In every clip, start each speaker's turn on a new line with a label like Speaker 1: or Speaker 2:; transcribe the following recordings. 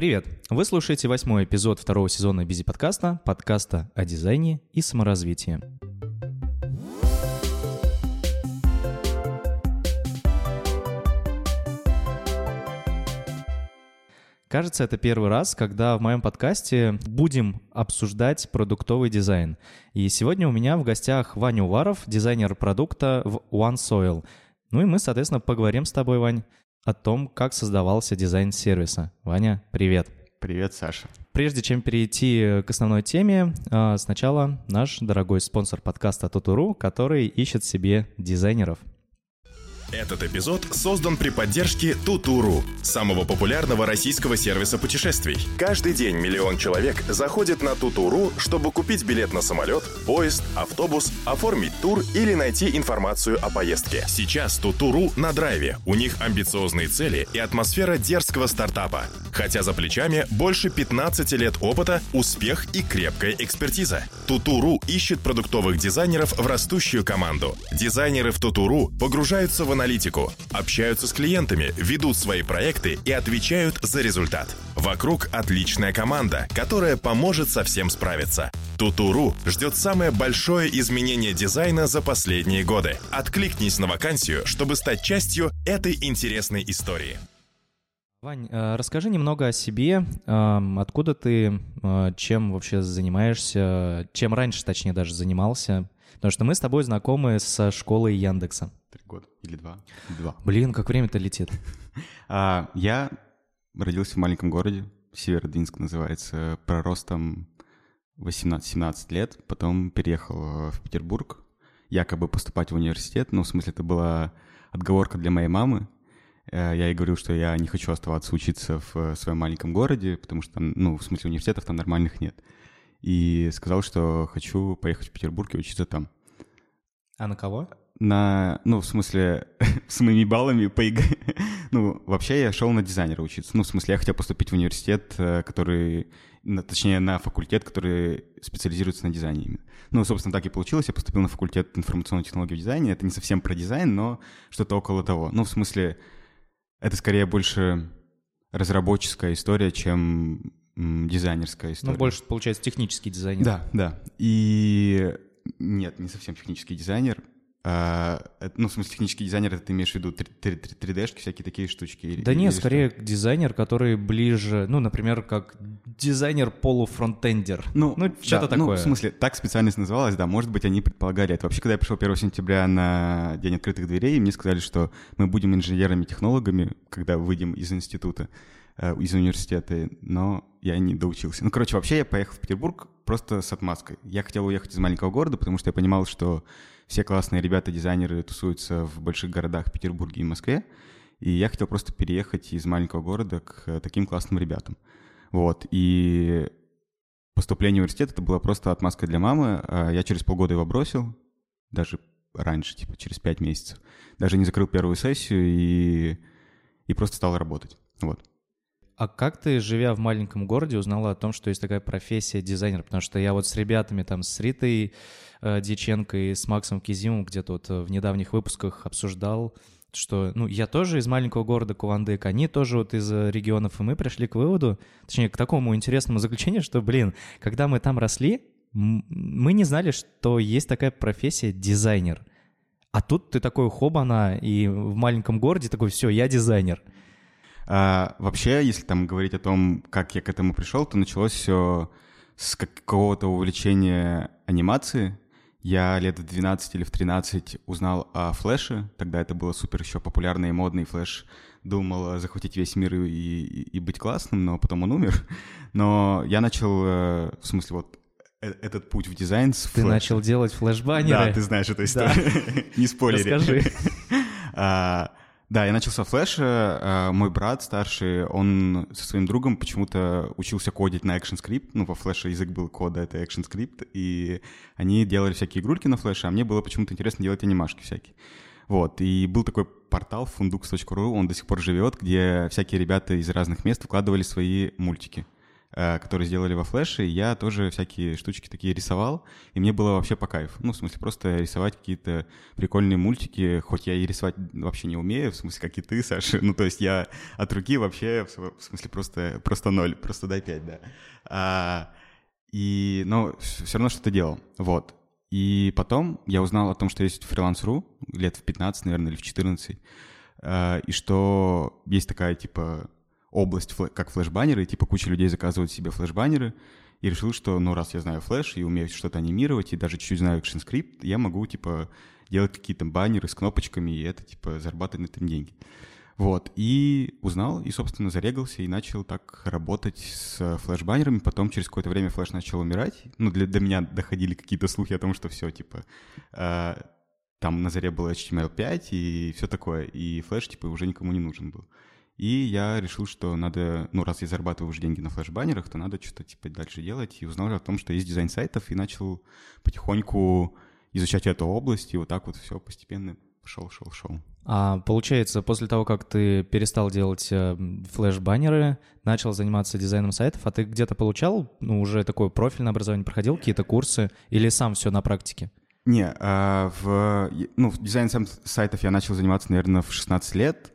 Speaker 1: Привет! Вы слушаете восьмой эпизод второго сезона Бизи подкаста, подкаста о дизайне и саморазвитии. Кажется, это первый раз, когда в моем подкасте будем обсуждать продуктовый дизайн. И сегодня у меня в гостях Ваня Уваров, дизайнер продукта в OneSoil. Ну и мы, соответственно, поговорим с тобой, Вань, о том, как создавался дизайн сервиса. Ваня, привет.
Speaker 2: Привет, Саша.
Speaker 1: Прежде чем перейти к основной теме, а, сначала наш дорогой спонсор подкаста Тутуру, который ищет себе дизайнеров.
Speaker 3: Этот эпизод создан при поддержке Тутуру, самого популярного российского сервиса путешествий. Каждый день миллион человек заходит на Тутуру, чтобы купить билет на самолет, поезд, автобус, оформить тур или найти информацию о поездке. Сейчас Тутуру на драйве. У них амбициозные цели и атмосфера дерзкого стартапа. Хотя за плечами больше 15 лет опыта, успех и крепкая экспертиза. Тутуру ищет продуктовых дизайнеров в растущую команду. Дизайнеры в Тутуру погружаются в аналитику, общаются с клиентами, ведут свои проекты и отвечают за результат. Вокруг отличная команда, которая поможет со всем справиться. Тутуру ждет самое большое изменение дизайна за последние годы. Откликнись на вакансию, чтобы стать частью этой интересной истории.
Speaker 1: Вань, э, расскажи немного о себе, эм, откуда ты, э, чем вообще занимаешься, чем раньше, точнее, даже занимался, потому что мы с тобой знакомы со школой Яндекса.
Speaker 2: Три года или два? Два.
Speaker 1: Блин, как время-то летит.
Speaker 2: А, я родился в маленьком городе, Северодвинск называется, проростом 18-17 лет, потом переехал в Петербург, якобы поступать в университет, ну, в смысле, это была отговорка для моей мамы, Э, я ей говорил, что я не хочу оставаться учиться в своем маленьком городе, потому что там, ну, в смысле университетов там нормальных нет. И сказал, что хочу поехать в Петербург и учиться там.
Speaker 1: А на кого?
Speaker 2: На, ну, в смысле, с моими баллами по ЕГЭ. ну, вообще я шел на дизайнера учиться. Ну, в смысле, я хотел поступить в университет, э, который, точнее, на факультет, который специализируется на дизайне именно. Ну, собственно, так и получилось. Я поступил на факультет информационной технологии в дизайне. Это не совсем про дизайн, но что-то около того. Ну, в смысле, это скорее больше разработческая история, чем дизайнерская история.
Speaker 1: Ну, больше, получается, технический дизайнер.
Speaker 2: Да, да. И нет, не совсем технический дизайнер. А, ну, в смысле, технический дизайнер, это ты имеешь в виду 3D-шки, всякие такие штучки?
Speaker 1: Да нет, скорее что? дизайнер, который ближе, ну, например, как дизайнер-полуфронтендер. Ну, ну что-то да, такое. Ну,
Speaker 2: в смысле, так специальность называлась, да, может быть, они предполагали это. Вообще, когда я пришел 1 сентября на День открытых дверей, мне сказали, что мы будем инженерами-технологами, когда выйдем из института, э, из университета, но я не доучился. Ну, короче, вообще я поехал в Петербург просто с отмазкой. Я хотел уехать из маленького города, потому что я понимал, что все классные ребята-дизайнеры тусуются в больших городах Петербурге и Москве, и я хотел просто переехать из маленького города к таким классным ребятам. Вот, и поступление в университет это было просто отмазка для мамы. А я через полгода его бросил, даже раньше, типа через пять месяцев. Даже не закрыл первую сессию и, и просто стал работать. Вот.
Speaker 1: А как ты, живя в маленьком городе, узнала о том, что есть такая профессия дизайнер? Потому что я вот с ребятами, там, с Ритой э, Дьяченко и с Максом Кизимом где-то вот э, в недавних выпусках обсуждал, что, ну, я тоже из маленького города Кувандык, они тоже вот из э, регионов, и мы пришли к выводу, точнее, к такому интересному заключению, что, блин, когда мы там росли, мы не знали, что есть такая профессия дизайнер. А тут ты такой хобана, и в маленьком городе такой, все, я дизайнер.
Speaker 2: А, вообще, если там говорить о том, как я к этому пришел, то началось все с какого-то увлечения анимации. Я лет в 12 или в 13 узнал о флеше. Тогда это было супер еще популярный и модный флеш. Думал захватить весь мир и, и, и быть классным, но потом он умер. Но я начал, э, в смысле, вот э, этот путь в дизайн с
Speaker 1: Ты флэш. начал делать флеш-баннеры.
Speaker 2: Да, ты знаешь эту историю. Да. Не спойлери.
Speaker 1: Расскажи.
Speaker 2: Да, я начал со флеша. Э, мой брат старший, он со своим другом почему-то учился кодить на ActionScript. Ну, во флеше язык был кода, это ActionScript. И они делали всякие игрульки на флеше, а мне было почему-то интересно делать анимашки всякие. Вот, и был такой портал fundux.ru, он до сих пор живет, где всякие ребята из разных мест вкладывали свои мультики. Э, которые сделали во флеше, я тоже всякие штучки такие рисовал, и мне было вообще по кайфу. Ну, в смысле, просто рисовать какие-то прикольные мультики, хоть я и рисовать вообще не умею, в смысле, как и ты, Саша. Ну, то есть я от руки вообще, в смысле, просто, просто ноль, просто дай пять, да. А, и, но все равно что-то делал, вот. И потом я узнал о том, что есть фриланс.ру, лет в 15, наверное, или в 14, э, и что есть такая, типа, область, как флеш-баннеры, и, типа, куча людей заказывают себе флеш-баннеры, и решил, что, ну, раз я знаю флеш и умею что-то анимировать, и даже чуть-чуть знаю ActionScript, я могу, типа, делать какие-то баннеры с кнопочками, и это, типа, зарабатывать на этом деньги. Вот, и узнал, и, собственно, зарегался, и начал так работать с флеш-баннерами. Потом через какое-то время флеш начал умирать. Ну, для, до меня доходили какие-то слухи о том, что все, типа, э, там на заре было HTML5 и все такое, и флеш, типа, уже никому не нужен был. И я решил, что надо, ну, раз я зарабатываю уже деньги на флеш-баннерах, то надо что-то, типа, дальше делать. И узнал о том, что есть дизайн сайтов, и начал потихоньку изучать эту область, и вот так вот все постепенно шел, шел, шел.
Speaker 1: А получается, после того, как ты перестал делать э, флеш-баннеры, начал заниматься дизайном сайтов, а ты где-то получал, ну, уже такое профильное образование, проходил какие-то курсы или сам все на практике?
Speaker 2: Не, а в, ну, в дизайн сайтов я начал заниматься, наверное, в 16 лет,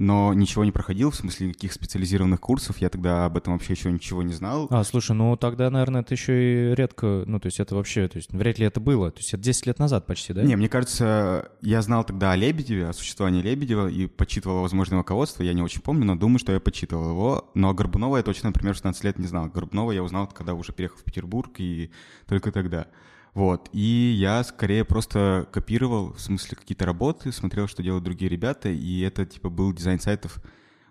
Speaker 2: но ничего не проходил, в смысле никаких специализированных курсов, я тогда об этом вообще еще ничего не знал.
Speaker 1: А, слушай, ну тогда, наверное, это еще и редко, ну то есть это вообще, то есть вряд ли это было, то есть это 10 лет назад почти, да?
Speaker 2: Не, мне кажется, я знал тогда о Лебедеве, о существовании Лебедева и почитывал возможное руководство, я не очень помню, но думаю, что я почитывал его, но Горбунова я точно, например, в 16 лет не знал. Горбунова я узнал, когда уже переехал в Петербург и только тогда. Вот, и я скорее просто копировал, в смысле, какие-то работы, смотрел, что делают другие ребята, и это, типа, был дизайн сайтов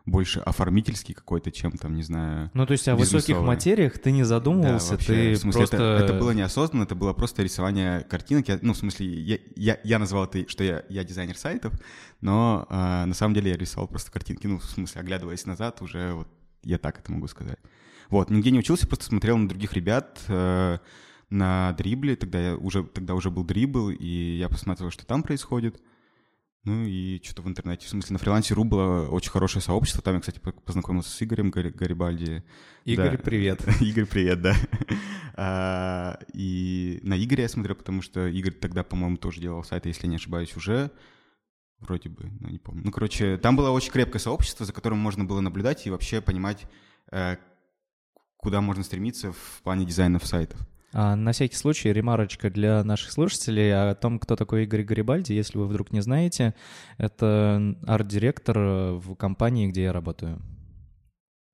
Speaker 2: больше оформительский какой-то, чем там, не знаю.
Speaker 1: Ну, то есть о высоких материях ты не задумывался, да, вообще, ты в смысле, просто...
Speaker 2: Это, это было неосознанно, это было просто рисование картинок. Я, ну, в смысле, я, я, я назвал это, что я, я дизайнер сайтов, но э, на самом деле я рисовал просто картинки. Ну, в смысле, оглядываясь назад, уже вот я так это могу сказать. Вот, нигде не учился, просто смотрел на других ребят, э, на дрибле, тогда я уже, тогда уже был дрибл, и я посмотрел, что там происходит. Ну и что-то в интернете, в смысле, на фрилансе ру было очень хорошее сообщество. Там я, кстати, познакомился с Игорем Гарибальди.
Speaker 1: Игорь, да. привет.
Speaker 2: Игорь, привет, да. а, и на Игоря я смотрел, потому что Игорь тогда, по-моему, тоже делал сайт, если не ошибаюсь, уже. Вроде бы, но не помню. Ну, короче, там было очень крепкое сообщество, за которым можно было наблюдать и вообще понимать, э, куда можно стремиться в плане дизайнов сайтов.
Speaker 1: А на всякий случай ремарочка для наших слушателей о том, кто такой Игорь Гарибальди, если вы вдруг не знаете. Это арт-директор в компании, где я работаю.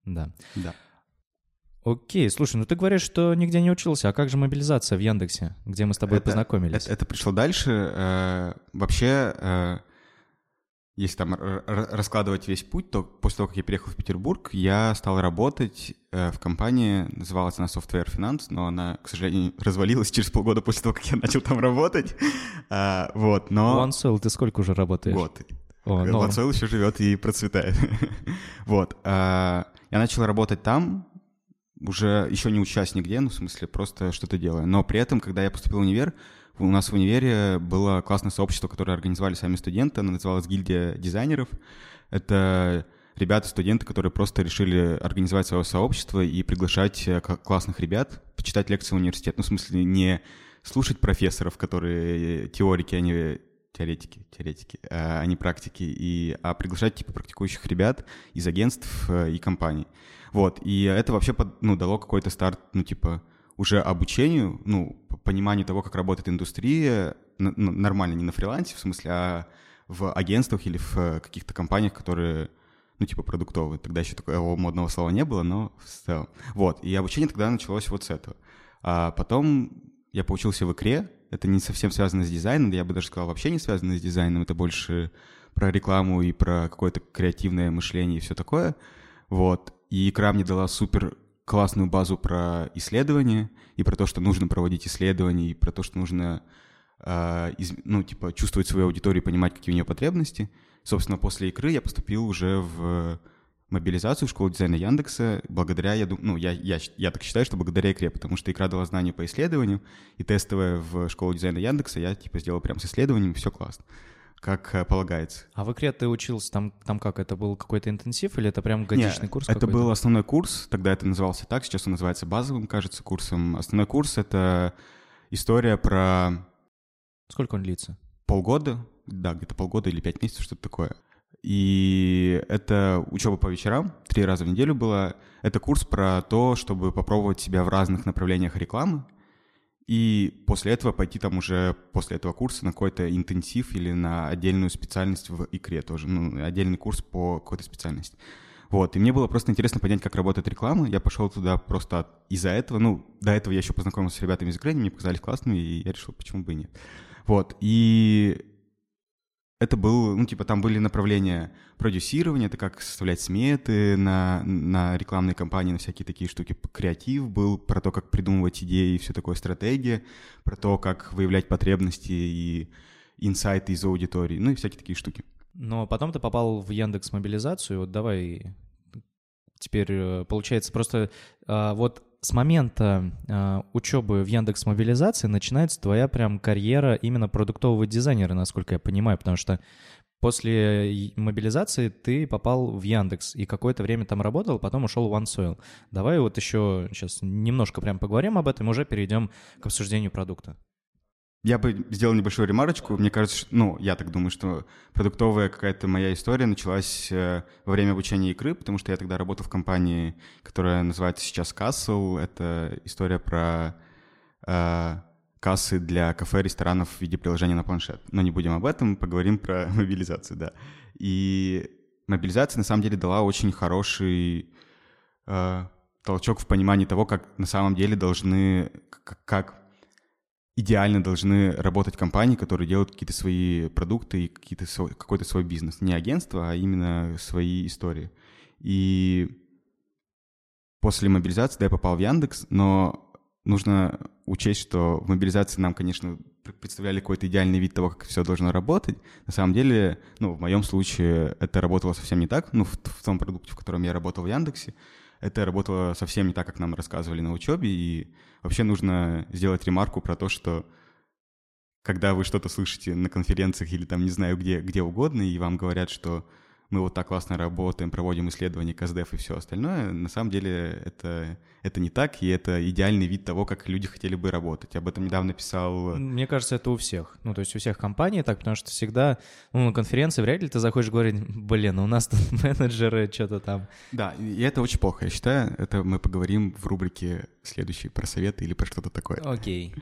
Speaker 1: Да.
Speaker 2: Да.
Speaker 1: Окей, слушай, ну ты говоришь, что нигде не учился, а как же мобилизация в Яндексе, где мы с тобой
Speaker 2: это,
Speaker 1: познакомились?
Speaker 2: Это, это пришло дальше. Э, вообще, э, если там раскладывать весь путь, то после того, как я переехал в Петербург, я стал работать э, в компании, называлась она Software Finance, но она, к сожалению, развалилась через полгода после того, как я начал там работать. А, вот, но...
Speaker 1: OneSoil, ты сколько уже работаешь?
Speaker 2: Год. О, OneSoil еще живет и процветает. вот. А, я начал работать там, уже еще не учась нигде, ну, в смысле, просто что-то делая. Но при этом, когда я поступил в универ, у нас в универе было классное сообщество, которое организовали сами студенты, оно называлось «Гильдия дизайнеров». Это ребята, студенты, которые просто решили организовать свое сообщество и приглашать э, классных ребят почитать лекции в университет. Ну, в смысле, не слушать профессоров, которые теорики, они теоретики, теоретики, а не практики, и, а приглашать типа практикующих ребят из агентств э, и компаний. Вот, и это вообще ну, дало какой-то старт, ну, типа, уже обучению, ну, пониманию того, как работает индустрия, нормально, не на фрилансе, в смысле, а в агентствах или в каких-то компаниях, которые, ну, типа продуктовые. Тогда еще такого модного слова не было, но в целом. Вот, и обучение тогда началось вот с этого. А потом я поучился в икре, это не совсем связано с дизайном, я бы даже сказал, вообще не связано с дизайном, это больше про рекламу и про какое-то креативное мышление и все такое. Вот. И икра мне дала супер классную базу про исследования и про то, что нужно проводить исследования, и про то, что нужно э, из, ну, типа, чувствовать свою аудиторию понимать, какие у нее потребности. Собственно, после игры я поступил уже в мобилизацию в школу дизайна Яндекса благодаря, я, думаю, ну, я, я, я так считаю, что благодаря игре, потому что игра дала знания по исследованию, и тестовая в школу дизайна Яндекса я, типа, сделал прям с исследованием, все классно. Как э, полагается.
Speaker 1: А в икре ты учился там, там как? Это был какой-то интенсив или это прям годичный
Speaker 2: Нет,
Speaker 1: курс
Speaker 2: это был основной курс, тогда это назывался так, сейчас он называется базовым, кажется, курсом. Основной курс — это история про
Speaker 1: Сколько он длится?
Speaker 2: полгода, да, где-то полгода или пять месяцев, что-то такое. И это учеба по вечерам, три раза в неделю было. Это курс про то, чтобы попробовать себя в разных направлениях рекламы. И после этого пойти там уже, после этого курса, на какой-то интенсив или на отдельную специальность в икре тоже, ну, отдельный курс по какой-то специальности. Вот, и мне было просто интересно понять, как работает реклама. Я пошел туда просто от- из-за этого. Ну, до этого я еще познакомился с ребятами из игры, они мне показались классными, и я решил, почему бы и нет. Вот, и это был, ну, типа, там были направления продюсирования, это как составлять сметы на, на рекламные кампании, на всякие такие штуки. Креатив был про то, как придумывать идеи и все такое, стратегия, про то, как выявлять потребности и инсайты из аудитории, ну и всякие такие штуки.
Speaker 1: Но потом ты попал в Яндекс Мобилизацию. Вот давай теперь э, получается просто а, вот с момента а, учебы в Яндекс Мобилизации начинается твоя прям карьера именно продуктового дизайнера, насколько я понимаю, потому что после мобилизации ты попал в Яндекс и какое-то время там работал, потом ушел в OneSoil. Давай вот еще сейчас немножко прям поговорим об этом, уже перейдем к обсуждению продукта.
Speaker 2: Я бы сделал небольшую ремарочку. Мне кажется, что, ну, я так думаю, что продуктовая какая-то моя история началась э, во время обучения игры, потому что я тогда работал в компании, которая называется сейчас Castle. Это история про э, кассы для кафе, ресторанов в виде приложения на планшет. Но не будем об этом, поговорим про мобилизацию, да. И мобилизация на самом деле дала очень хороший э, толчок в понимании того, как на самом деле должны, как идеально должны работать компании, которые делают какие-то свои продукты и какие-то свой, какой-то свой бизнес. Не агентство, а именно свои истории. И после мобилизации, да, я попал в Яндекс, но нужно учесть, что в мобилизации нам, конечно, пр- представляли какой-то идеальный вид того, как все должно работать. На самом деле, ну, в моем случае это работало совсем не так. Ну, в, в том продукте, в котором я работал в Яндексе, это работало совсем не так, как нам рассказывали на учебе. И вообще нужно сделать ремарку про то, что когда вы что-то слышите на конференциях или там, не знаю, где, где угодно, и вам говорят, что мы вот так классно работаем, проводим исследования, КСДФ и все остальное, на самом деле это, это не так, и это идеальный вид того, как люди хотели бы работать. Об этом недавно писал...
Speaker 1: Мне кажется, это у всех. Ну, то есть у всех компаний так, потому что всегда, ну, на конференции вряд ли ты заходишь говорить, блин, у нас тут менеджеры что-то там.
Speaker 2: Да, и это очень плохо, я считаю. Это мы поговорим в рубрике следующей про советы или про что-то такое.
Speaker 1: Окей.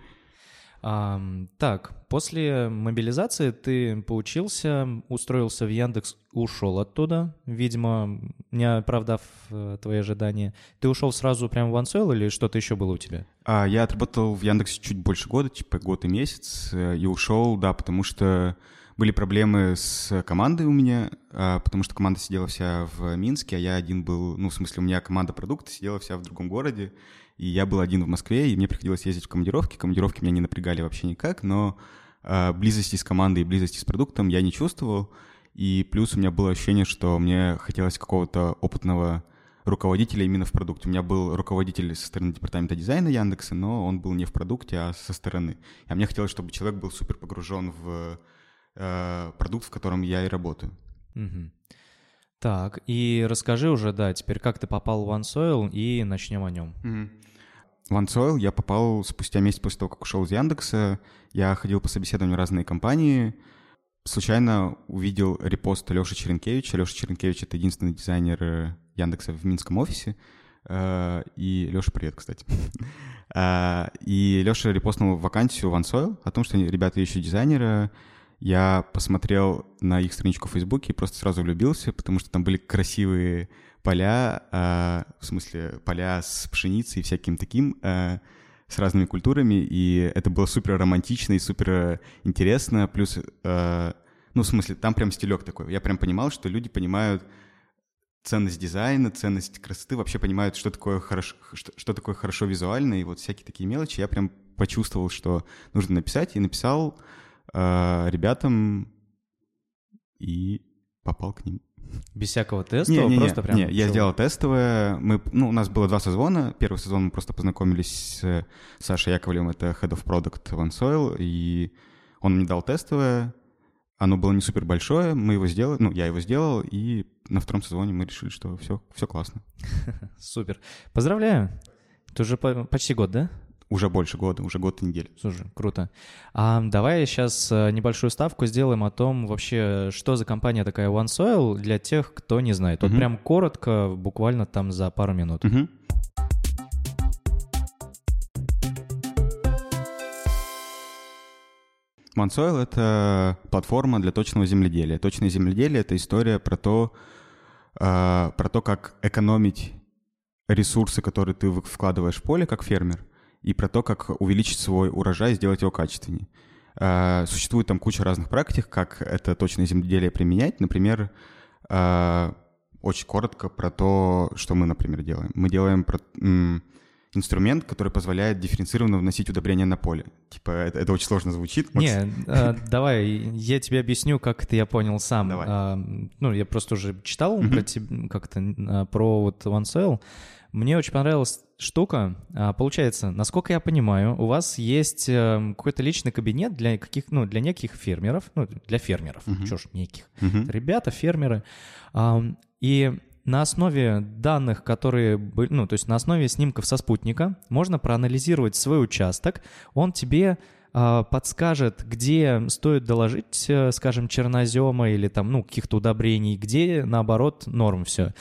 Speaker 1: Ам, так, после мобилизации ты поучился, устроился в Яндекс, ушел оттуда, видимо, не оправдав э, твои ожидания. Ты ушел сразу прямо в OneSoil или что-то еще было у тебя?
Speaker 2: А, я отработал в Яндексе чуть больше года, типа год и месяц, э, и ушел, да, потому что были проблемы с командой у меня, а, потому что команда сидела вся в Минске, а я один был, ну, в смысле, у меня команда продукта сидела вся в другом городе, и я был один в Москве, и мне приходилось ездить в командировки. Командировки меня не напрягали вообще никак, но а, близости с командой и близости с продуктом я не чувствовал. И плюс у меня было ощущение, что мне хотелось какого-то опытного руководителя именно в продукте. У меня был руководитель со стороны департамента дизайна Яндекса, но он был не в продукте, а со стороны. А мне хотелось, чтобы человек был супер погружен в э, продукт, в котором я и работаю.
Speaker 1: Мгм. Так, и расскажи уже, да, теперь как ты попал в OneSoil и начнем о нем.
Speaker 2: В OneSoil я попал спустя месяц после того, как ушел из Яндекса. Я ходил по собеседованию разные компании. Случайно увидел репост Леши Черенкевича. Леша Черенкевич — это единственный дизайнер э, Яндекса в Минском офисе. Э, И Леша, привет, кстати. Э, И Леша репостнул вакансию в OneSoil о том, что ребята ищут дизайнера. Я посмотрел на их страничку в Фейсбуке и просто сразу влюбился, потому что там были красивые поля, э, в смысле поля с пшеницей и всяким таким, э, с разными культурами, и это было супер романтично и супер интересно, плюс, э, ну, в смысле, там прям стилек такой. Я прям понимал, что люди понимают ценность дизайна, ценность красоты, вообще понимают, что такое хорошо, что, что такое хорошо визуально, и вот всякие такие мелочи. Я прям почувствовал, что нужно написать, и написал э, ребятам и попал к ним.
Speaker 1: Без всякого теста,
Speaker 2: Не, не,
Speaker 1: просто
Speaker 2: не,
Speaker 1: прям...
Speaker 2: не, я сделал тестовое. Мы, ну, у нас было два созвона. Первый сезон мы просто познакомились с Сашей Яковлевым, это Head of Product OneSoil, и он мне дал тестовое. оно было не супер большое, мы его сделали, ну, я его сделал, и на втором сезоне мы решили, что все, все классно.
Speaker 1: Супер. Поздравляю. Это уже почти год, да?
Speaker 2: Уже больше года, уже год и неделю.
Speaker 1: Слушай, круто. А давай сейчас э, небольшую ставку сделаем о том вообще, что за компания такая OneSoil для тех, кто не знает. Вот угу. прям коротко, буквально там за пару минут.
Speaker 2: Угу. OneSoil — это платформа для точного земледелия. Точное земледелие — это история про то, э, про то, как экономить ресурсы, которые ты вкладываешь в поле, как фермер, и про то, как увеличить свой урожай и сделать его качественнее. Э, существует там куча разных практик, как это точное земледелие применять. Например, э, очень коротко про то, что мы, например, делаем. Мы делаем инструмент, который позволяет дифференцированно вносить удобрения на поле. Типа, это, это очень сложно звучит.
Speaker 1: Макс. Не, э, давай, я тебе объясню, как это я понял сам. Давай. А, ну, я просто уже читал mm-hmm. про как-то а, про вот OneSoil. Мне очень понравилась штука. А, получается, насколько я понимаю, у вас есть э, какой-то личный кабинет для каких, ну, для неких фермеров, ну, для фермеров, uh-huh. чё ж, неких. Uh-huh. Ребята, фермеры. И на основе данных, которые были, ну, то есть на основе снимков со спутника, можно проанализировать свой участок. Он тебе э, подскажет, где стоит доложить, э, скажем, чернозема или там, ну, каких-то удобрений, где, наоборот, норм все.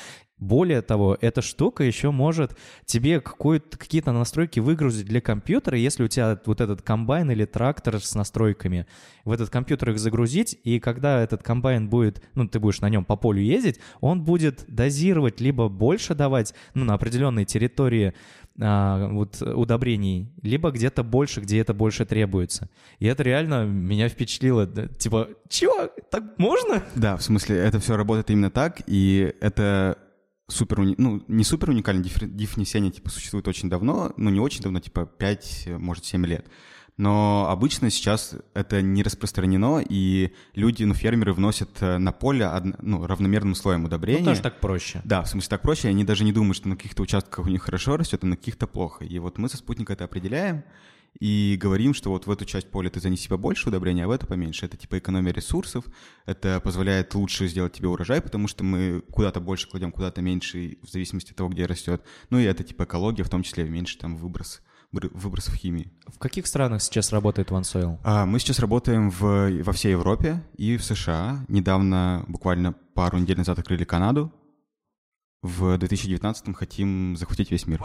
Speaker 1: Более того, эта штука еще может тебе какие-то настройки выгрузить для компьютера, если у тебя вот этот комбайн или трактор с настройками, в этот компьютер их загрузить, и когда этот комбайн будет, ну, ты будешь на нем по полю ездить, он будет дозировать, либо больше давать, ну, на определенной территории а, вот удобрений, либо где-то больше, где это больше требуется. И это реально меня впечатлило. Типа, чего? Так можно?
Speaker 2: Да, в смысле, это все работает именно так, и это супер, ну, не супер уникальный диф... внесения, типа, существует очень давно, но не очень давно, типа, 5, может, 7 лет. Но обычно сейчас это не распространено, и люди, ну, фермеры вносят э, на поле од... ну, равномерным слоем удобрения. Ну,
Speaker 1: тоже так проще.
Speaker 2: Да, в смысле так проще, они даже не думают, что на каких-то участках у них хорошо растет, а на каких-то плохо. И вот мы со спутника это определяем, и говорим, что вот в эту часть поля ты занеси побольше удобрения, а в эту поменьше. Это типа экономия ресурсов, это позволяет лучше сделать тебе урожай, потому что мы куда-то больше кладем, куда-то меньше, в зависимости от того, где растет. Ну и это типа экология, в том числе меньше там выброс выбросов химии.
Speaker 1: В каких странах сейчас работает OneSoil?
Speaker 2: А, мы сейчас работаем в, во всей Европе и в США. Недавно, буквально пару недель назад, открыли Канаду. В 2019 хотим захватить весь мир.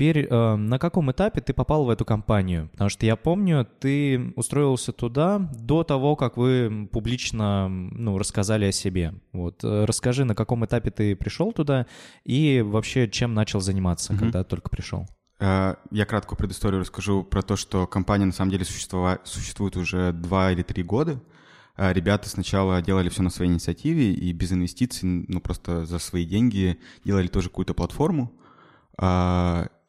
Speaker 1: Теперь э, на каком этапе ты попал в эту компанию? Потому что я помню, ты устроился туда до того, как вы публично ну, рассказали о себе. Вот э, расскажи, на каком этапе ты пришел туда и вообще чем начал заниматься, mm-hmm. когда только пришел?
Speaker 2: Э, я краткую предысторию расскажу про то, что компания на самом деле существует, уже два или три года. Э, ребята сначала делали все на своей инициативе и без инвестиций, ну просто за свои деньги делали тоже какую-то платформу.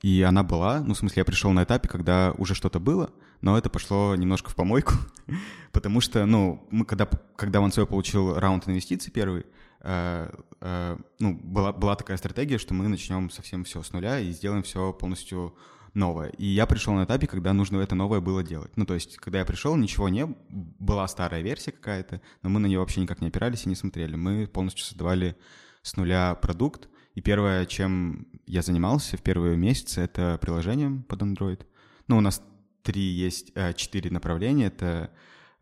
Speaker 2: И она была, ну, в смысле, я пришел на этапе, когда уже что-то было, но это пошло немножко в помойку, потому что, ну, мы когда, когда OneSoy получил раунд инвестиций первый, э, э, ну, была, была такая стратегия, что мы начнем совсем все с нуля и сделаем все полностью новое. И я пришел на этапе, когда нужно это новое было делать. Ну, то есть, когда я пришел, ничего не была старая версия какая-то, но мы на нее вообще никак не опирались и не смотрели. Мы полностью создавали с нуля продукт, и первое, чем я занимался в первые месяцы, это приложением под Android. Ну, у нас три есть, э, четыре направления. Это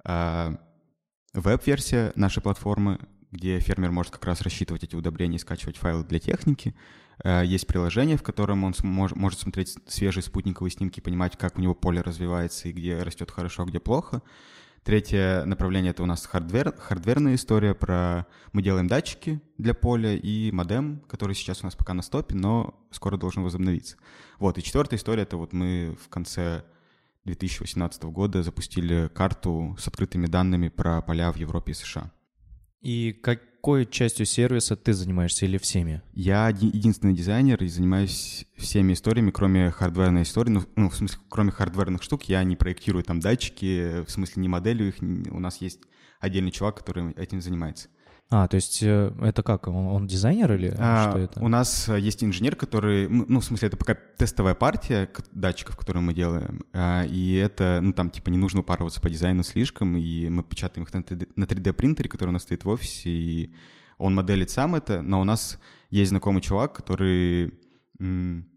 Speaker 2: э, веб-версия нашей платформы, где фермер может как раз рассчитывать эти удобрения и скачивать файлы для техники. Э, есть приложение, в котором он может смотреть свежие спутниковые снимки, понимать, как у него поле развивается и где растет хорошо, а где плохо. Третье направление — это у нас hardware, хардверная история про... Мы делаем датчики для поля и модем, который сейчас у нас пока на стопе, но скоро должен возобновиться. Вот, и четвертая история — это вот мы в конце 2018 года запустили карту с открытыми данными про поля в Европе и США.
Speaker 1: И какой частью сервиса ты занимаешься или всеми?
Speaker 2: Я единственный дизайнер и занимаюсь всеми историями, кроме хардверной истории. Ну, ну, в смысле, кроме хардверных штук, я не проектирую там датчики, в смысле, не моделю их. У нас есть отдельный чувак, который этим занимается.
Speaker 1: А, то есть э, это как? Он, он дизайнер или
Speaker 2: А,
Speaker 1: что это?
Speaker 2: У нас э, есть инженер, который, ну, в смысле, это пока тестовая партия датчиков, которую мы делаем, а, и это, ну, там, типа, не нужно упарываться по дизайну слишком, и мы печатаем их на 3D, на 3D-принтере, который у нас стоит в офисе, и он моделит сам это, но у нас есть знакомый чувак, который, м,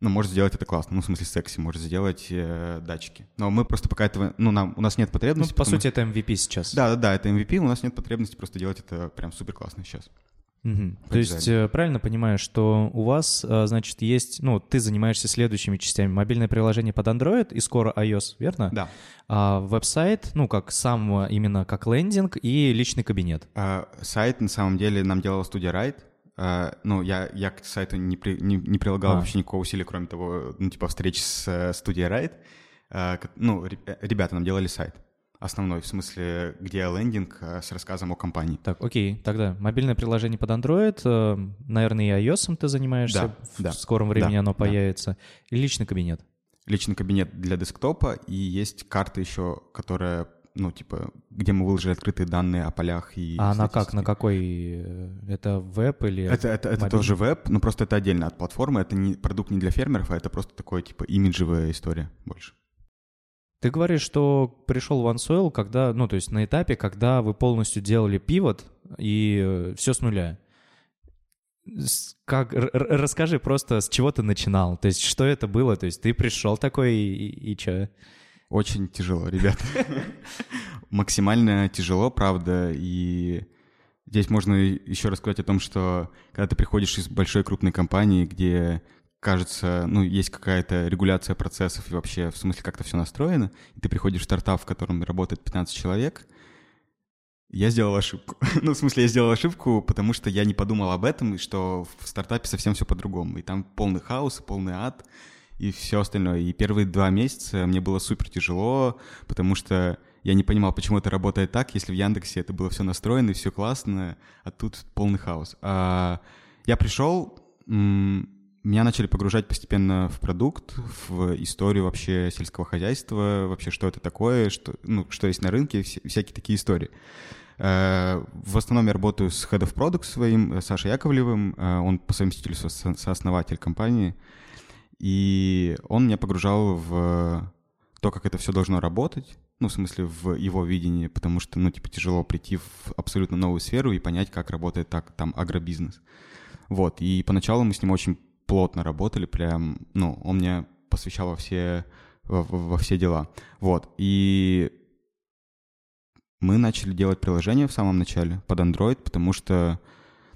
Speaker 2: ну, может сделать это классно, ну, в смысле, секси, может сделать э, датчики. Но мы просто пока этого, ну, нам, у нас нет
Speaker 1: Ну,
Speaker 2: потребности.
Speaker 1: по
Speaker 2: потому
Speaker 1: сути, это MVP сейчас.
Speaker 2: Да, да, да, это MVP, у нас нет потребности просто делать это прям супер классно сейчас. По
Speaker 1: То есть э, правильно понимаю, что у вас, э, значит, есть, ну, ты занимаешься следующими частями. Мобильное приложение под Android и скоро iOS, верно?
Speaker 2: Да.
Speaker 1: А веб-сайт, ну, как сам, именно как лендинг и личный кабинет.
Speaker 2: А, сайт на самом деле нам делала студия Райт. А, ну, я, я к сайту не, при- не, не прилагал
Speaker 1: А.
Speaker 2: вообще никакого усилия, кроме того, ну, типа, встреч с студией Райт. А, ну, э, ребята нам делали сайт. Основной, в смысле, где лендинг э, с рассказом о компании.
Speaker 1: Так, окей, тогда мобильное приложение под Android, э, наверное, и iOS ты занимаешься,
Speaker 2: Да,
Speaker 1: в
Speaker 2: да,
Speaker 1: скором времени
Speaker 2: да,
Speaker 1: оно
Speaker 2: да.
Speaker 1: появится, и личный кабинет.
Speaker 2: Личный кабинет для десктопа, и есть карта еще, которая, ну, типа, где мы выложили открытые данные о полях и
Speaker 1: а она как, на какой? э, Это веб или...
Speaker 2: Это, это, это
Speaker 1: мобильный?
Speaker 2: тоже веб, но просто это отдельно от платформы. Это не продукт не для фермеров, а это просто такое, типа, имиджевая история больше.
Speaker 1: Ты говоришь, что пришел в OneSoil, когда, ну, то есть на этапе, когда вы полностью делали пивот и все с нуля. Как, расскажи просто, с чего ты начинал, то есть что это было, то есть ты пришел такой и, и, что?
Speaker 2: Очень тяжело, ребят. Максимально тяжело, правда, и здесь можно еще рассказать о том, что когда ты приходишь из большой крупной компании, где кажется, ну, есть какая-то регуляция процессов и вообще, в смысле, как-то все настроено, и ты приходишь в стартап, в котором работает 15 человек, я сделал ошибку. ну, в смысле, я сделал ошибку, потому что я не подумал об этом, и что в стартапе совсем все по-другому. И там полный хаос, полный ад, и все остальное. И первые два месяца мне было супер тяжело, потому что я не понимал, почему это работает так, если в Яндексе это было все настроено и все классно, а тут полный хаос. А я пришел, меня начали погружать постепенно в продукт, в историю вообще сельского хозяйства, вообще что это такое, что, ну, что есть на рынке, вся- всякие такие истории. Э, В основном я работаю с Head of Product своим, э, Сашей Яковлевым, э, он по совместительству со- сооснователь компании, и он меня погружал в то, как это все должно работать, ну, в смысле, в его видении, потому что, ну, типа, тяжело прийти в абсолютно новую сферу и понять, как работает так, там, агробизнес. Вот, и поначалу мы с ним очень плотно работали, прям, ну, он мне посвящал во все, во, во- все дела. Вот, и мы начали делать приложение в самом начале под Android, потому что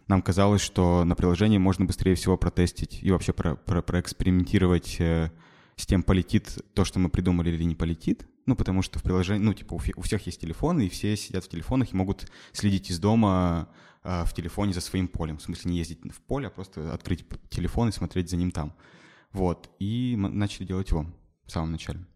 Speaker 2: нам казалось, что на приложении можно быстрее всего протестить и вообще про, про- проэкспериментировать э, с тем, полетит то, что мы придумали или не полетит. Ну, потому что в приложении, ну, типа, у, у всех есть телефоны, и все сидят в телефонах и могут следить из дома э, в телефоне за своим полем. В смысле, не ездить в поле, а просто открыть телефон и смотреть за ним там. Вот. И мы начали делать его в самом начале.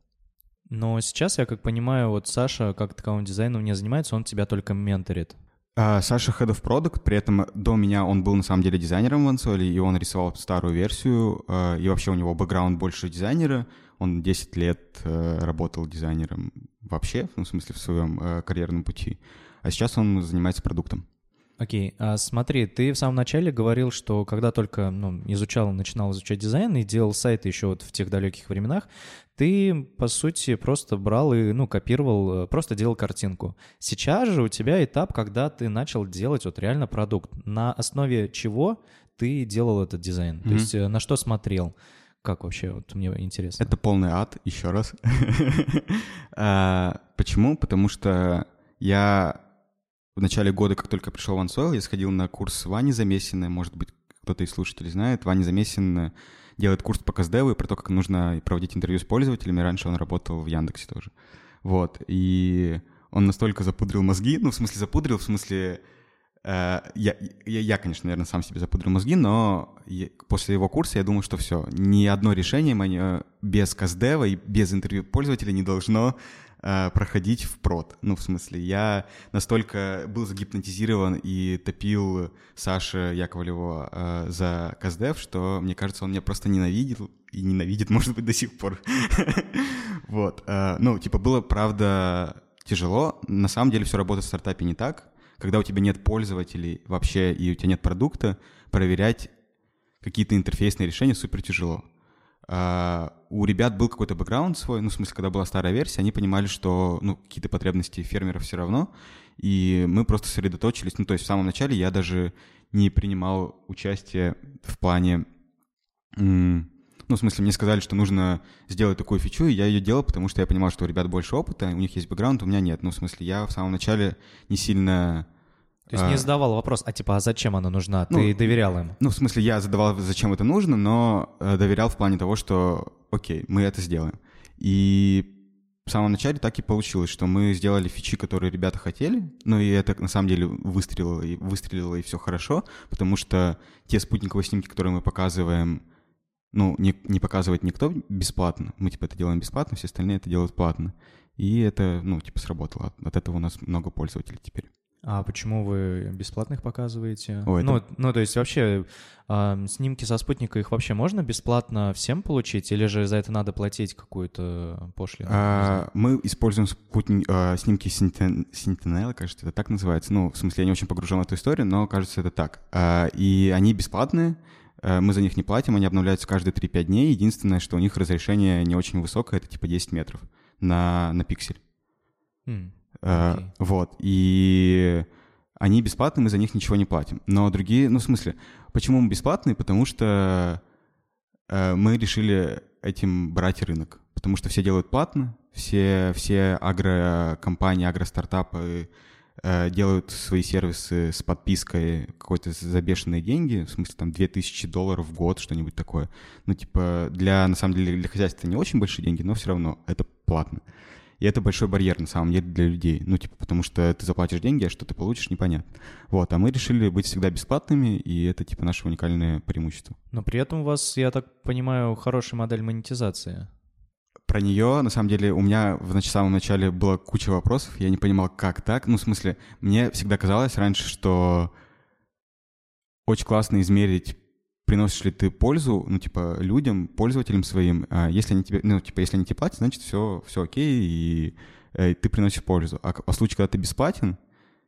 Speaker 1: Но сейчас, я как понимаю, вот Саша как таковым дизайном не занимается, он тебя только менторит.
Speaker 2: А, Саша Head of Product, при этом до меня он был на самом деле дизайнером в Ансоле, и он рисовал старую версию, а, и вообще у него бэкграунд больше дизайнера, он 10 лет э, работал дизайнером вообще, ну, в смысле в своем э, карьерном пути, а сейчас он занимается продуктом.
Speaker 1: Окей, а смотри, ты в самом начале говорил, что когда только ну, изучал, начинал изучать дизайн и делал сайты еще вот в тех далеких временах, ты, по сути, просто брал и, ну, копировал, э, просто делал картинку. Сейчас же у тебя этап, когда ты начал делать вот реально продукт. На основе чего ты делал этот дизайн? То
Speaker 2: Мгм.
Speaker 1: есть э, на что смотрел? Как вообще, вот мне интересно.
Speaker 2: Это полный ад, еще раз. А, Почему? Потому что я в начале года, как только пришел в OneSoil, я сходил на курс Вани Замесина, может быть, кто-то из слушателей знает. Ваня Замесин делает курс по КСДВ и про то, как нужно проводить интервью с пользователями. Раньше он работал в Яндексе тоже. Вот, и он настолько запудрил мозги, ну, в смысле запудрил, в смысле... э, я, я, я, конечно, наверное, сам себе запудрил мозги, но я- после его курса я думал, что все, ни одно решение мое без КСДева и без интервью пользователя не должно э, проходить в прод. Ну, в смысле, я настолько был загипнотизирован и топил Саша Яковлева э, за КСДев, что, мне кажется, он меня просто ненавидел и ненавидит, может быть, до сих пор. Вот. э, Ну, типа, было, правда, тяжело. На самом деле все работает в стартапе не так. когда у тебя нет пользователей вообще и у тебя нет продукта, проверять какие-то интерфейсные решения супер тяжело. Uh, у ребят был какой-то бэкграунд свой, ну, в смысле, когда была старая версия, они понимали, что, ну, какие-то потребности фермеров все равно, и мы просто сосредоточились, ну, то есть в самом начале я даже не принимал участие в плане, ну, в смысле, мне сказали, что нужно сделать такую фичу, и я ее делал, потому что я понимал, что у ребят больше опыта, у них есть бэкграунд, у меня нет. Ну, в смысле, я в самом начале не сильно
Speaker 1: то есть не а. задавал вопрос, а типа, а зачем она нужна? Ты ну, доверял им?
Speaker 2: Ну, в смысле, я задавал, зачем это нужно, но э, доверял в плане того, что, окей, мы это сделаем. И в самом начале так и получилось, что мы сделали фичи, которые ребята хотели, ну и это на самом деле выстрелило, и выстрелило, и все хорошо, потому что те спутниковые снимки, которые мы показываем, ну, не, не показывает никто бесплатно. Мы, типа, это делаем бесплатно, все остальные это делают платно. И это, ну, типа, сработало. От этого у нас много пользователей теперь.
Speaker 1: А почему вы бесплатных показываете?
Speaker 2: Ой,
Speaker 1: ну,
Speaker 2: это...
Speaker 1: ну, то есть вообще э, снимки со спутника их вообще можно бесплатно всем получить, или же за это надо платить какую-то пошлину?
Speaker 2: А, мы используем спутни... а, снимки Sentinel, кажется, это так называется. Ну, в смысле, я не очень погружен в эту историю, но кажется, это так. А, и они бесплатные, а, мы за них не платим, они обновляются каждые 3-5 дней. Единственное, что у них разрешение не очень высокое, это типа 10 метров на, на пиксель.
Speaker 1: Mm.
Speaker 2: Okay. Э, вот. И они бесплатные, мы за них ничего не платим. Но другие, ну, в смысле, почему мы бесплатные? Потому что э, мы решили этим брать рынок. Потому что все делают платно, все, все агрокомпании, агростартапы э, делают свои сервисы с подпиской какой-то за бешеные деньги, в смысле там 2000 долларов в год, что-нибудь такое. Ну, типа, для, на самом деле, для хозяйства не очень большие деньги, но все равно это платно. И это большой барьер, на самом деле, для людей. Ну, типа, потому что ты заплатишь деньги, а что ты получишь, непонятно. Вот, а мы решили быть всегда бесплатными, и это, типа, наше уникальное преимущество.
Speaker 1: Но при этом у вас, я так понимаю, хорошая модель монетизации.
Speaker 2: Про нее, на самом деле, у меня в самом начале была куча вопросов, я не понимал, как так. Ну, в смысле, мне всегда казалось раньше, что очень классно измерить приносишь ли ты пользу, ну, типа, людям, пользователям своим, а если они тебе, ну, типа, если они тебе платят, значит, все, все окей, и, и ты приносишь пользу. А в случае, когда ты бесплатен,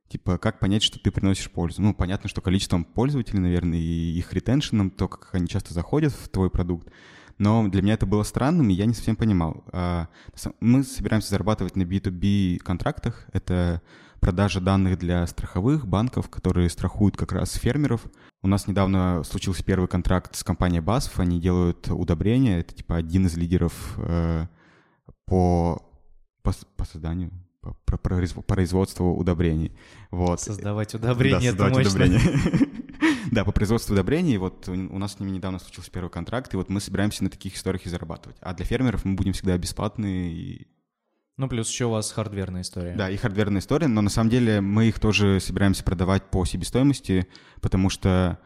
Speaker 2: типа, как понять, что ты приносишь пользу? Ну, понятно, что количеством пользователей, наверное, и их ретеншеном, то, как они часто заходят в твой продукт, но для меня это было странным, и я не совсем понимал. А, мы собираемся зарабатывать на B2B контрактах. Это продажа данных для страховых банков, которые страхуют как раз фермеров. У нас недавно случился первый контракт с компанией BASF. Они делают удобрения. Это типа один из лидеров э, по, по, по созданию, по, по, по производству удобрений. Вот.
Speaker 1: Создавать удобрения,
Speaker 2: да, создавать удобрения. Да, по производству удобрений. Вот у нас с ними недавно случился первый контракт, и вот мы собираемся на таких историях и зарабатывать. А для фермеров мы будем всегда бесплатные и
Speaker 1: ну, плюс еще у вас хардверная история.
Speaker 2: Да, и хардверная история, но на самом деле мы их тоже собираемся продавать по себестоимости, потому что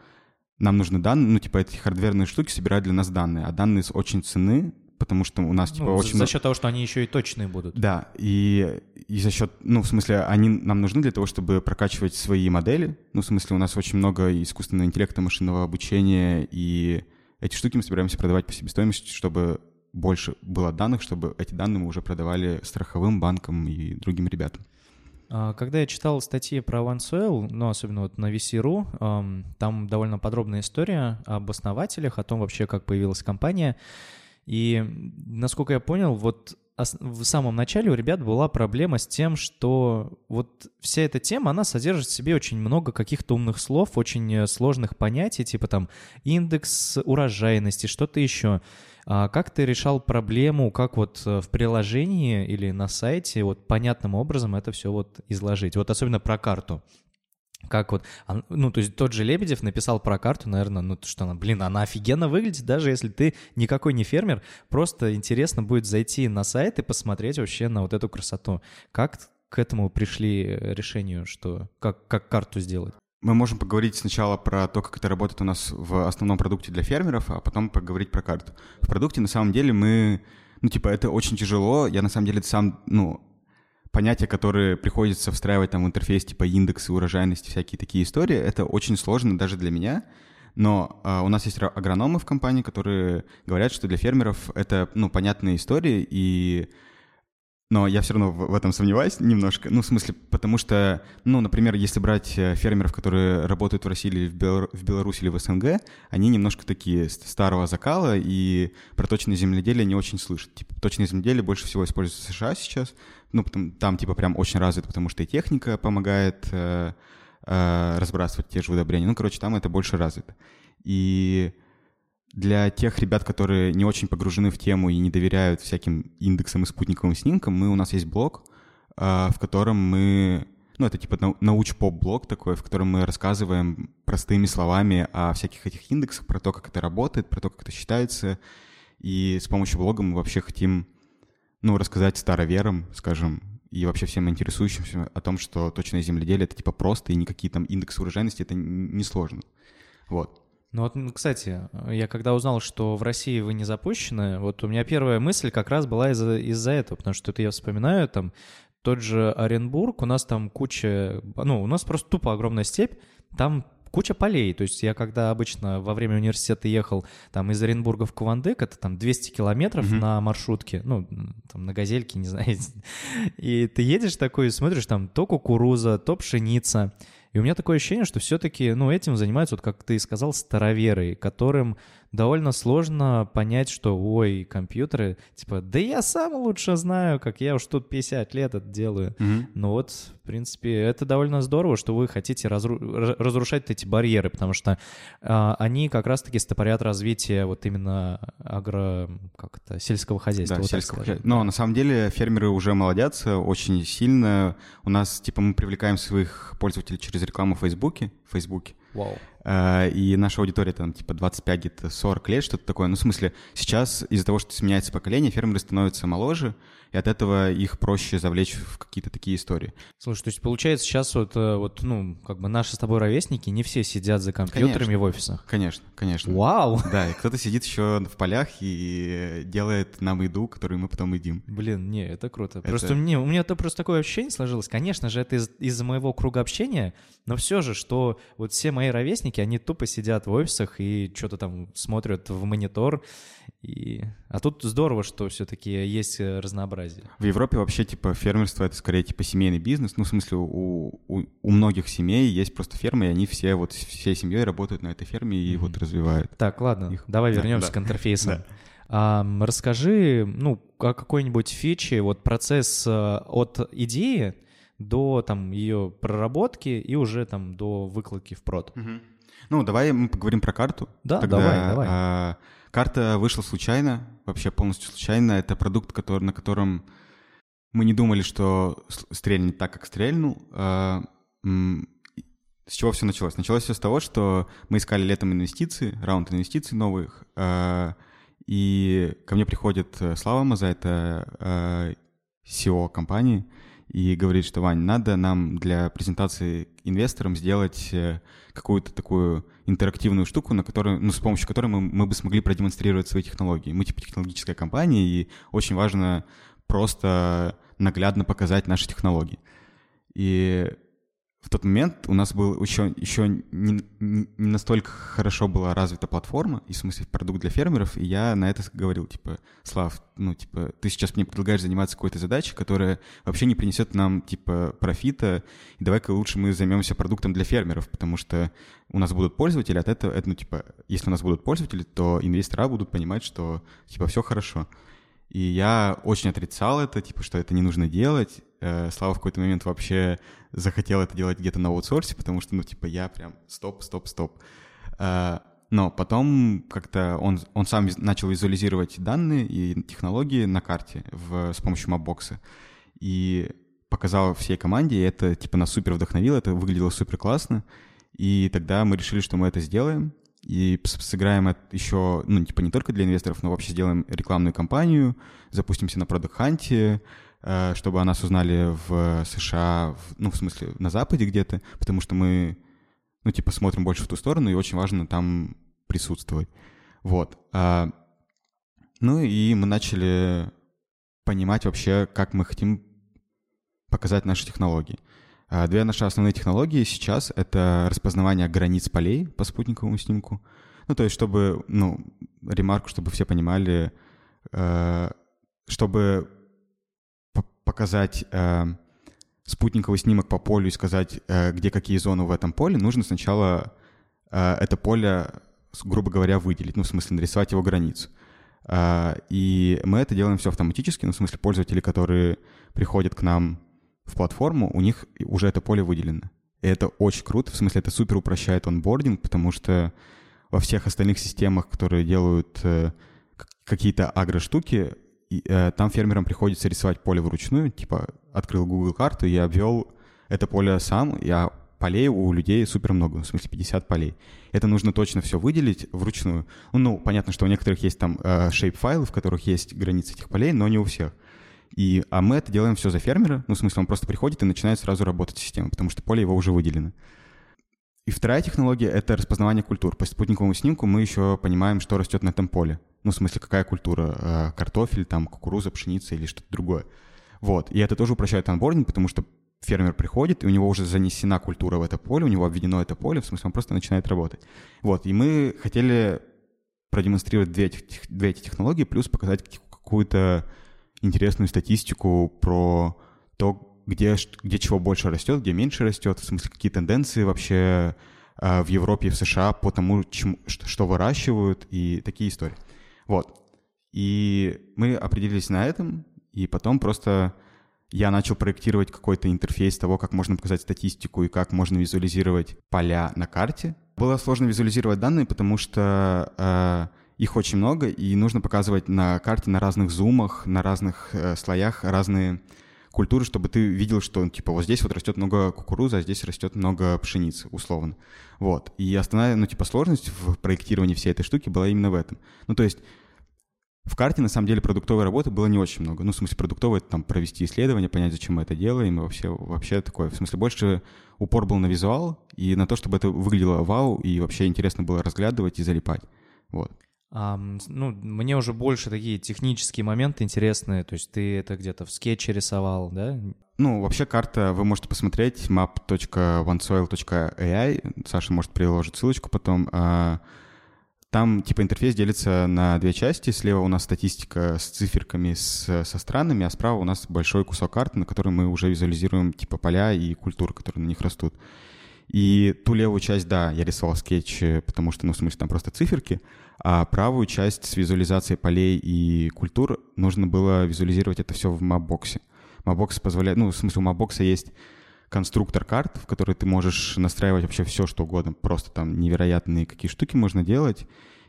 Speaker 2: нам нужны данные, ну, типа, эти хардверные штуки собирают для нас данные, а данные очень цены, потому что у нас, типа,
Speaker 1: ну,
Speaker 2: очень...
Speaker 1: За счет того, что они еще и точные будут.
Speaker 2: Да, и, и за счет, ну, в смысле, они нам нужны для того, чтобы прокачивать свои модели, ну, в смысле, у нас очень много искусственного интеллекта, машинного обучения, и эти штуки мы собираемся продавать по себестоимости, чтобы больше было данных, чтобы эти данные мы уже продавали страховым банкам и другим ребятам.
Speaker 1: А, когда я читал статьи про OneSoil, ну, особенно вот на VC.ru, там довольно подробная история об основателях, о том вообще, как появилась компания. И, насколько я понял, вот в самом начале у ребят была проблема с тем, что вот вся эта тема, она содержит в себе очень много каких-то умных слов, очень э, сложных понятий, типа там индекс урожайности, что-то еще. А как ты решал проблему, как вот э, в приложении или на сайте вот понятным образом это все вот изложить? Вот особенно про карту. Как вот, ну, то есть тот же Лебедев написал про карту, наверное, ну, что она, блин, она офигенно выглядит, даже если ты никакой не фермер, просто интересно будет зайти на сайт и посмотреть вообще на вот эту красоту. Как к этому пришли э, решению, что, как, как карту сделать?
Speaker 2: Мы можем поговорить сначала про то, как это работает у нас в основном продукте для фермеров, а потом поговорить про карту. В продукте на самом деле мы, ну, типа, это очень тяжело. Я на самом деле сам, ну, понятия, которые приходится встраивать там в интерфейс, типа индексы, урожайности, всякие такие истории, это очень сложно даже для меня. Но э, у нас есть агрономы в компании, которые говорят, что для фермеров это, ну, понятные истории, и Но я все равно в, этом сомневаюсь немножко. Ну, в смысле, потому что, ну, например, если брать э, фермеров, которые работают в России или в, Белор... в Беларуси или в СНГ, они немножко такие старого закала, и про точное земледелие не очень слышат. Типа, точное земледелие больше всего используется в США сейчас. Ну, потому, там, типа, прям очень развито, потому что и техника помогает э, э, разбрасывать те же удобрения. Ну, короче, там это больше развито. И для тех ребят, которые не очень погружены в тему и не доверяют всяким индексам и спутниковым снимкам, мы, у нас есть блог, а, в котором мы... Ну, это типа науч-поп-блог такой, в котором мы рассказываем простыми словами о всяких этих индексах, про то, как это работает, про то, как это считается. И с помощью блога мы вообще хотим, ну, рассказать староверам, скажем, и вообще всем интересующимся о том, что точное земледелие — это типа просто, и никакие там индексы урожайности — это не сложно. Вот.
Speaker 1: Ну вот, кстати, я когда узнал, что в России вы не запущены, вот у меня первая мысль как раз была из-за из этого, потому что это я вспоминаю, там, тот же Оренбург, у нас там куча, ну, у нас просто тупо огромная степь, там куча полей. То есть я когда обычно во время университета ехал там из Оренбурга в Кувандык, это там 200 километров mm-hmm. на маршрутке, ну, там на газельке, не знаю. И ты едешь такой и смотришь, там то кукуруза, то пшеница. И у меня такое ощущение, что все-таки, ну, этим занимаются, вот как ты и сказал, староверы, которым довольно сложно понять, что, ой, компьютеры, типа, да я сам лучше знаю, как я уж тут 50 лет это делаю. Mm-hmm. Но вот, в принципе, это довольно здорово, что вы хотите разру- разрушать эти барьеры, потому что а, они как раз-таки стопорят развитие вот именно агро... как это, сельского хозяйства.
Speaker 2: Да,
Speaker 1: вот
Speaker 2: сельского хозяйства. Но на самом деле фермеры уже молодятся очень сильно. У нас, типа, мы привлекаем своих пользователей через рекламу в Фейсбуке. В Фейсбуке.
Speaker 1: Вау.
Speaker 2: Э, и наша аудитория там типа 25, где-то 40 лет, что-то такое. Ну, в смысле, сейчас из-за того, что сменяется поколение, фермеры становятся моложе, и от этого их проще завлечь в какие-то такие истории.
Speaker 1: Слушай, то есть получается сейчас вот, э, вот ну, как бы наши с тобой ровесники не все сидят за компьютерами конечно, в офисах?
Speaker 2: Конечно, конечно.
Speaker 1: Вау!
Speaker 2: Да, и кто-то сидит еще в полях и делает нам еду, которую мы потом едим.
Speaker 1: Блин, не, это круто. Это... Просто мне, у меня это просто такое ощущение сложилось. Конечно же, это из- из-за моего круга общения, но все же, что вот все мои ровесники, они тупо сидят в офисах и что-то там смотрят в монитор. И... А тут здорово, что все-таки есть э, разнообразие.
Speaker 2: В Европе вообще, типа, фермерство — это скорее, типа, семейный бизнес. Ну, в смысле, у, у, у многих семей есть просто фермы, и они все вот всей семьей работают на этой ферме и mm-hmm. вот развивают.
Speaker 1: Так, ладно, их. давай вернемся да, к интерфейсам. Да. А, расскажи, ну, о какой-нибудь фиче, вот процесс э, от идеи до там ее проработки и уже там до выкладки в прод.
Speaker 2: Угу. Ну, давай мы поговорим про карту.
Speaker 1: Да, Тогда, давай, давай. А,
Speaker 2: карта вышла случайно, вообще полностью случайно. Это продукт, который, на котором мы не думали, что стрельнет так, как стрельнул. А, с чего все началось? Началось все с того, что мы искали летом инвестиции, раунд инвестиций новых, а, и ко мне приходит э, Слава Маза, это SEO компании, и говорит, что, Вань, надо нам для презентации инвесторам сделать э, какую-то такую интерактивную штуку, на которую, ну, с помощью которой мы, мы бы смогли продемонстрировать свои технологии. Мы типа технологическая компания, и очень важно просто наглядно показать наши технологии. И в тот момент у нас был еще, еще не, не, настолько хорошо была развита платформа, и в смысле продукт для фермеров, и я на это говорил, типа, Слав, ну, типа, ты сейчас мне предлагаешь заниматься какой-то задачей, которая вообще не принесет нам, типа, профита, и давай-ка лучше мы займемся продуктом для фермеров, потому что у нас будут пользователи от этого, это, ну, типа, если у нас будут пользователи, то инвестора будут понимать, что, типа, все хорошо. И я очень отрицал это, типа, что это не нужно делать. Э, Слава в какой-то момент вообще захотел это делать где-то на аутсорсе, потому что, ну, типа, я прям стоп, стоп, стоп. Э, но потом как-то он, он сам начал визуализировать данные и технологии на карте в, с помощью мапбокса. И показал всей команде, и это, типа, нас супер вдохновило, это выглядело супер классно. И тогда мы решили, что мы это сделаем и сыграем это еще, ну, типа, не только для инвесторов, но вообще сделаем рекламную кампанию, запустимся на Product Hunt, чтобы о нас узнали в США, в, ну, в смысле, на Западе где-то, потому что мы, ну, типа, смотрим больше в ту сторону, и очень важно там присутствовать. Вот. А, ну, и мы начали понимать вообще, как мы хотим показать наши технологии. А, две наши основные технологии сейчас — это распознавание границ полей по спутниковому снимку. Ну, то есть, чтобы, ну, ремарку, чтобы все понимали, э, чтобы показать э, спутниковый снимок по полю и сказать, э, где какие зоны в этом поле, нужно сначала э, это поле, грубо говоря, выделить, ну, в смысле, нарисовать его границу. Э, и мы это делаем все автоматически, ну, в смысле, пользователи, которые приходят к нам в платформу, у них уже это поле выделено. И это очень круто, в смысле, это супер упрощает онбординг, потому что во всех остальных системах, которые делают э, какие-то агро-штуки, э, там фермерам приходится рисовать поле вручную, типа открыл Google карту и обвел это поле сам, я полей у людей супер много, в смысле 50 полей. Это нужно точно все выделить вручную. Ну, ну понятно, что у некоторых есть там э, shape-файлы, в которых есть границы этих полей, но не у всех. И, а мы это делаем все за фермера, ну, в смысле, он просто приходит и начинает сразу работать система, потому что поле его уже выделено. И вторая технология — это распознавание культур. По спутниковому снимку мы еще понимаем, что растет на этом поле. Ну, в смысле, какая культура? Э, картофель, там, кукуруза, пшеница или что-то другое. Вот. И это тоже упрощает анбординг, потому что фермер приходит, и у него уже занесена культура в это поле, у него обведено это поле, в смысле, он просто начинает работать. Вот. И мы хотели продемонстрировать две, две эти технологии, плюс показать какую-то интересную статистику про то, где, где чего больше растет, где меньше растет, в смысле, какие тенденции вообще э, в Европе и в США по тому, чем, что, что выращивают, и такие истории. Вот. И мы определились на этом, и потом просто я начал проектировать какой-то интерфейс того, как можно показать статистику и как можно визуализировать поля на карте. Было сложно визуализировать данные, потому что э, их очень много, и нужно показывать на карте на разных зумах, на разных э, слоях разные культуры, чтобы ты видел, что типа вот здесь вот растет много кукурузы, а здесь растет много пшеницы, условно. Вот. И основная, ну, типа, сложность в проектировании всей этой штуки была именно в этом. Ну, то есть в карте, на самом деле, продуктовой работы было не очень много. Ну, в смысле, продуктовой — это там провести исследование, понять, зачем мы это делаем, и вообще, вообще такое. В смысле, больше упор был на визуал и на то, чтобы это выглядело вау, и вообще интересно было разглядывать и залипать. Вот.
Speaker 1: А, ну, мне уже больше такие технические моменты интересные. То есть ты это где-то в скетче рисовал, да?
Speaker 2: Ну, вообще карта вы можете посмотреть map.onesoil.ai. Саша может приложить ссылочку потом. А, там типа интерфейс делится на две части. Слева у нас статистика с циферками с, со странами, а справа у нас большой кусок карты, на котором мы уже визуализируем типа поля и культуры, которые на них растут. И ту левую часть, да, я рисовал скетч, потому что, ну, в смысле, там просто циферки, а правую часть с визуализацией полей и культур нужно было визуализировать это все в Mapbox. Mapbox позволяет, ну, в смысле, у Mapbox есть конструктор карт, в который ты можешь настраивать вообще все, что угодно. Просто там невероятные какие штуки можно делать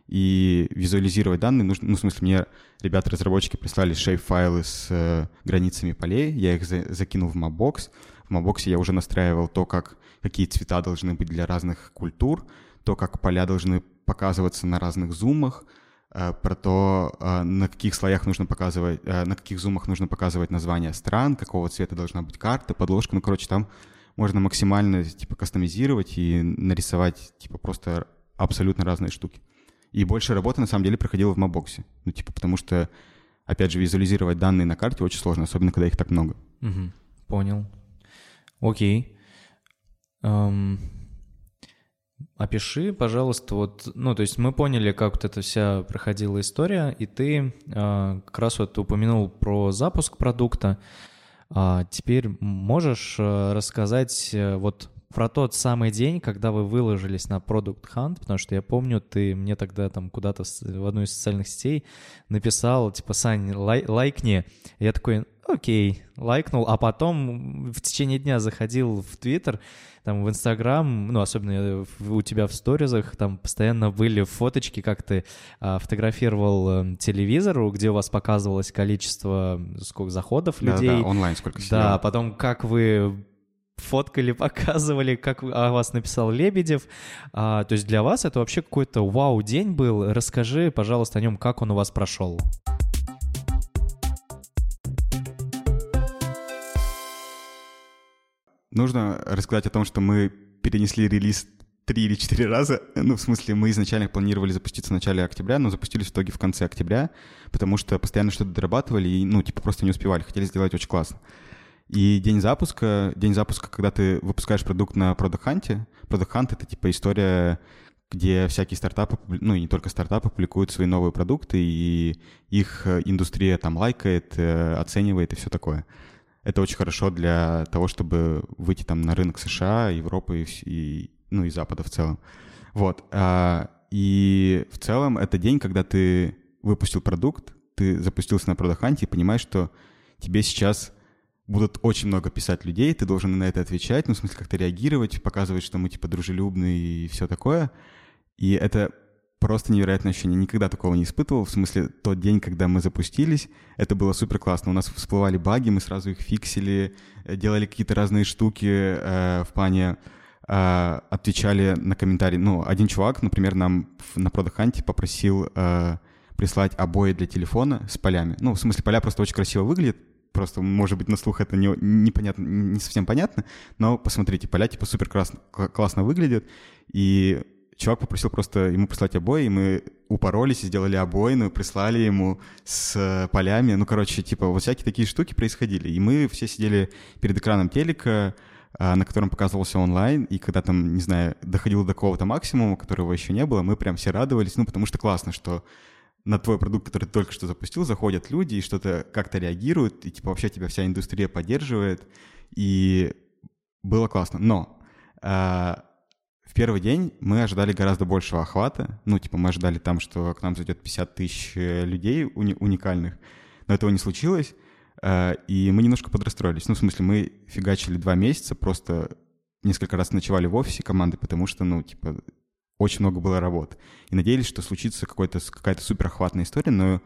Speaker 2: и визуализировать данные. Нужно, ну, в смысле, мне ребята-разработчики прислали shape-файлы с э, границами полей, я их за, закинул в Mapbox. В Mapbox я уже настраивал то, как, какие цвета должны быть для разных культур, то, как поля должны показываться на разных зумах, Э, про то, э, на каких слоях нужно показывать, э, на каких зумах нужно показывать названия стран, какого цвета должна быть карта, подложка. Ну, короче, там можно максимально, типа, кастомизировать и нарисовать, типа, просто абсолютно разные штуки. И больше работы, на самом деле, проходило в Мобоксе. Ну, типа, потому что, опять же, визуализировать данные на карте очень сложно, особенно, когда их так много.
Speaker 1: Угу. Понял. Окей. Um... Опиши, пожалуйста, вот, ну, то есть мы поняли, как вот эта вся проходила история, и ты э, как раз вот упомянул про запуск продукта. А теперь можешь э, рассказать э, вот про тот самый день, когда вы выложились на Product Hunt, потому что я помню, ты мне тогда там куда-то в одну из социальных сетей написал, типа, Сань, лай, лайкни. Я такой, окей, лайкнул, а потом в течение дня заходил в Твиттер, там в Инстаграм, ну, особенно у тебя в сторизах, там постоянно были фоточки, как ты а, фотографировал а, телевизор, где у вас показывалось количество, сколько заходов людей. Да,
Speaker 2: да, онлайн сколько
Speaker 1: сидел. Да, потом как вы фоткали, показывали, как о вас написал Лебедев. А, то есть для вас это вообще какой-то вау-день был. Расскажи, пожалуйста, о нем, как он у вас прошел.
Speaker 2: Нужно рассказать о том, что мы перенесли релиз три или четыре раза. Ну, в смысле, мы изначально планировали запуститься в начале октября, но запустились в итоге в конце октября, потому что постоянно что-то дорабатывали и, ну, типа, просто не успевали. Хотели сделать очень классно. И день запуска, день запуска, когда ты выпускаешь продукт на Product Hunt, Product Hunt — это, типа, история где всякие стартапы, ну и не только стартапы, публикуют свои новые продукты, и их индустрия там лайкает, э, оценивает и все такое. это очень хорошо для того, чтобы выйти там на рынок США, Европы и, и ну и Запада в целом. Вот. а, И в целом это день, когда ты выпустил продукт, ты запустился на Product Hunt и понимаешь, что тебе сейчас будут очень много писать людей, ты должен на это отвечать, ну, в смысле, как-то реагировать, показывать, что мы, типа, дружелюбные и все такое. И это просто невероятное ощущение. Никогда такого не испытывал. В смысле, тот день, когда мы запустились, это было супер классно. У нас всплывали баги, мы сразу их фиксили, э, делали какие-то разные штуки э, в плане э, отвечали на комментарии. Ну, один чувак, например, нам на Hunt попросил э, прислать обои для телефона с полями. Ну, в смысле, поля просто очень красиво выглядят. Просто, может быть, на слух это не, непонятно, не совсем понятно, но посмотрите, поля типа супер классно, выглядят, и чувак попросил просто ему прислать обои, и мы упоролись и сделали обоины, прислали ему с э, полями. Ну, короче, типа, вот всякие такие штуки происходили. И мы все сидели перед экраном телека, а, на котором показывался онлайн, и когда там, не знаю, доходило до какого-то максимума, которого еще не было, мы прям все радовались, ну, потому что классно, что на твой продукт, который ты только что запустил, заходят люди и что-то как-то реагируют, и типа вообще тебя вся индустрия поддерживает, и было классно. Но а, в первый день мы ожидали гораздо большего охвата, ну, типа мы ожидали там, что к нам зайдет 50 тысяч э, людей уни- уникальных, но этого не случилось, а, и мы немножко подрастроились. Ну, в смысле, мы фигачили два месяца, просто несколько раз ночевали в офисе команды, потому что, ну, типа, очень много было работ. И надеялись, что случится какая-то суперохватная история, но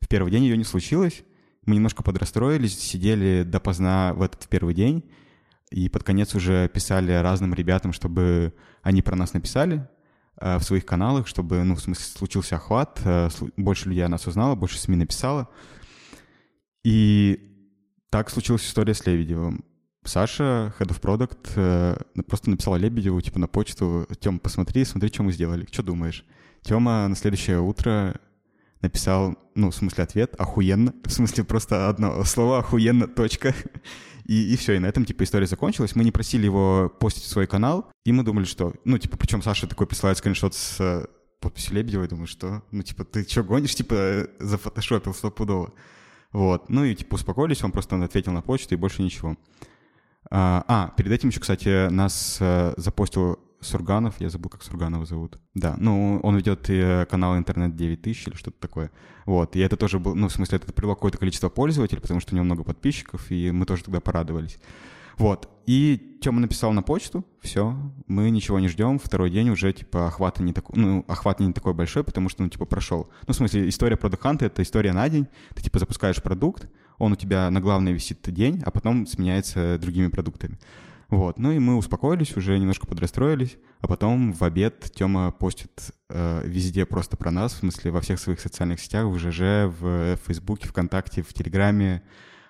Speaker 2: в первый день ее не случилось. Мы немножко подрастроились, сидели допоздна в этот первый день, и под конец уже писали разным ребятам, чтобы они про нас написали э, в своих каналах, чтобы, ну, в смысле, случился охват, э, больше людей о нас узнало, больше СМИ написало. И так случилась история с Лебедевым. Саша, Head of Product, э, просто написала Лебедеву, типа, на почту, Тём, посмотри, смотри, что мы сделали, что думаешь? Тёма на следующее утро написал, ну, в смысле, ответ «охуенно», в смысле, просто одно слово «охуенно», точка. И, и все, и на этом, типа, история закончилась. Мы не просили его постить в свой канал, и мы думали, что, ну, типа, причем Саша такой присылает скриншот с э, подписью Лебедева, я думаю, что, ну, типа, ты что, гонишь, типа, э, зафотошопил стопудово. Вот, ну и, типа, успокоились, он просто ответил на почту, и больше ничего. А, а, перед этим еще, кстати, нас э, запостил Сурганов, я забыл, как Сурганова зовут. Да, ну, он ведет э, канал Интернет 9000 или что-то такое. Вот, и это тоже был, ну, в смысле, это привело какое-то количество пользователей, потому что у него много подписчиков, и мы тоже тогда порадовались. Вот, и Тёма написал на почту, все, мы ничего не ждем, второй день уже, типа, охват не такой, ну, охват не такой большой, потому что, ну, типа, прошел. Ну, в смысле, история Hunt — это история на день, ты, типа, запускаешь продукт, он у тебя на главной висит день, а потом сменяется другими продуктами. Вот, ну и мы успокоились, уже немножко подрастроились, а потом в обед Тёма постит э, везде просто про нас, в смысле во всех своих социальных сетях, в ЖЖ, в Фейсбуке, ВКонтакте, в Телеграме,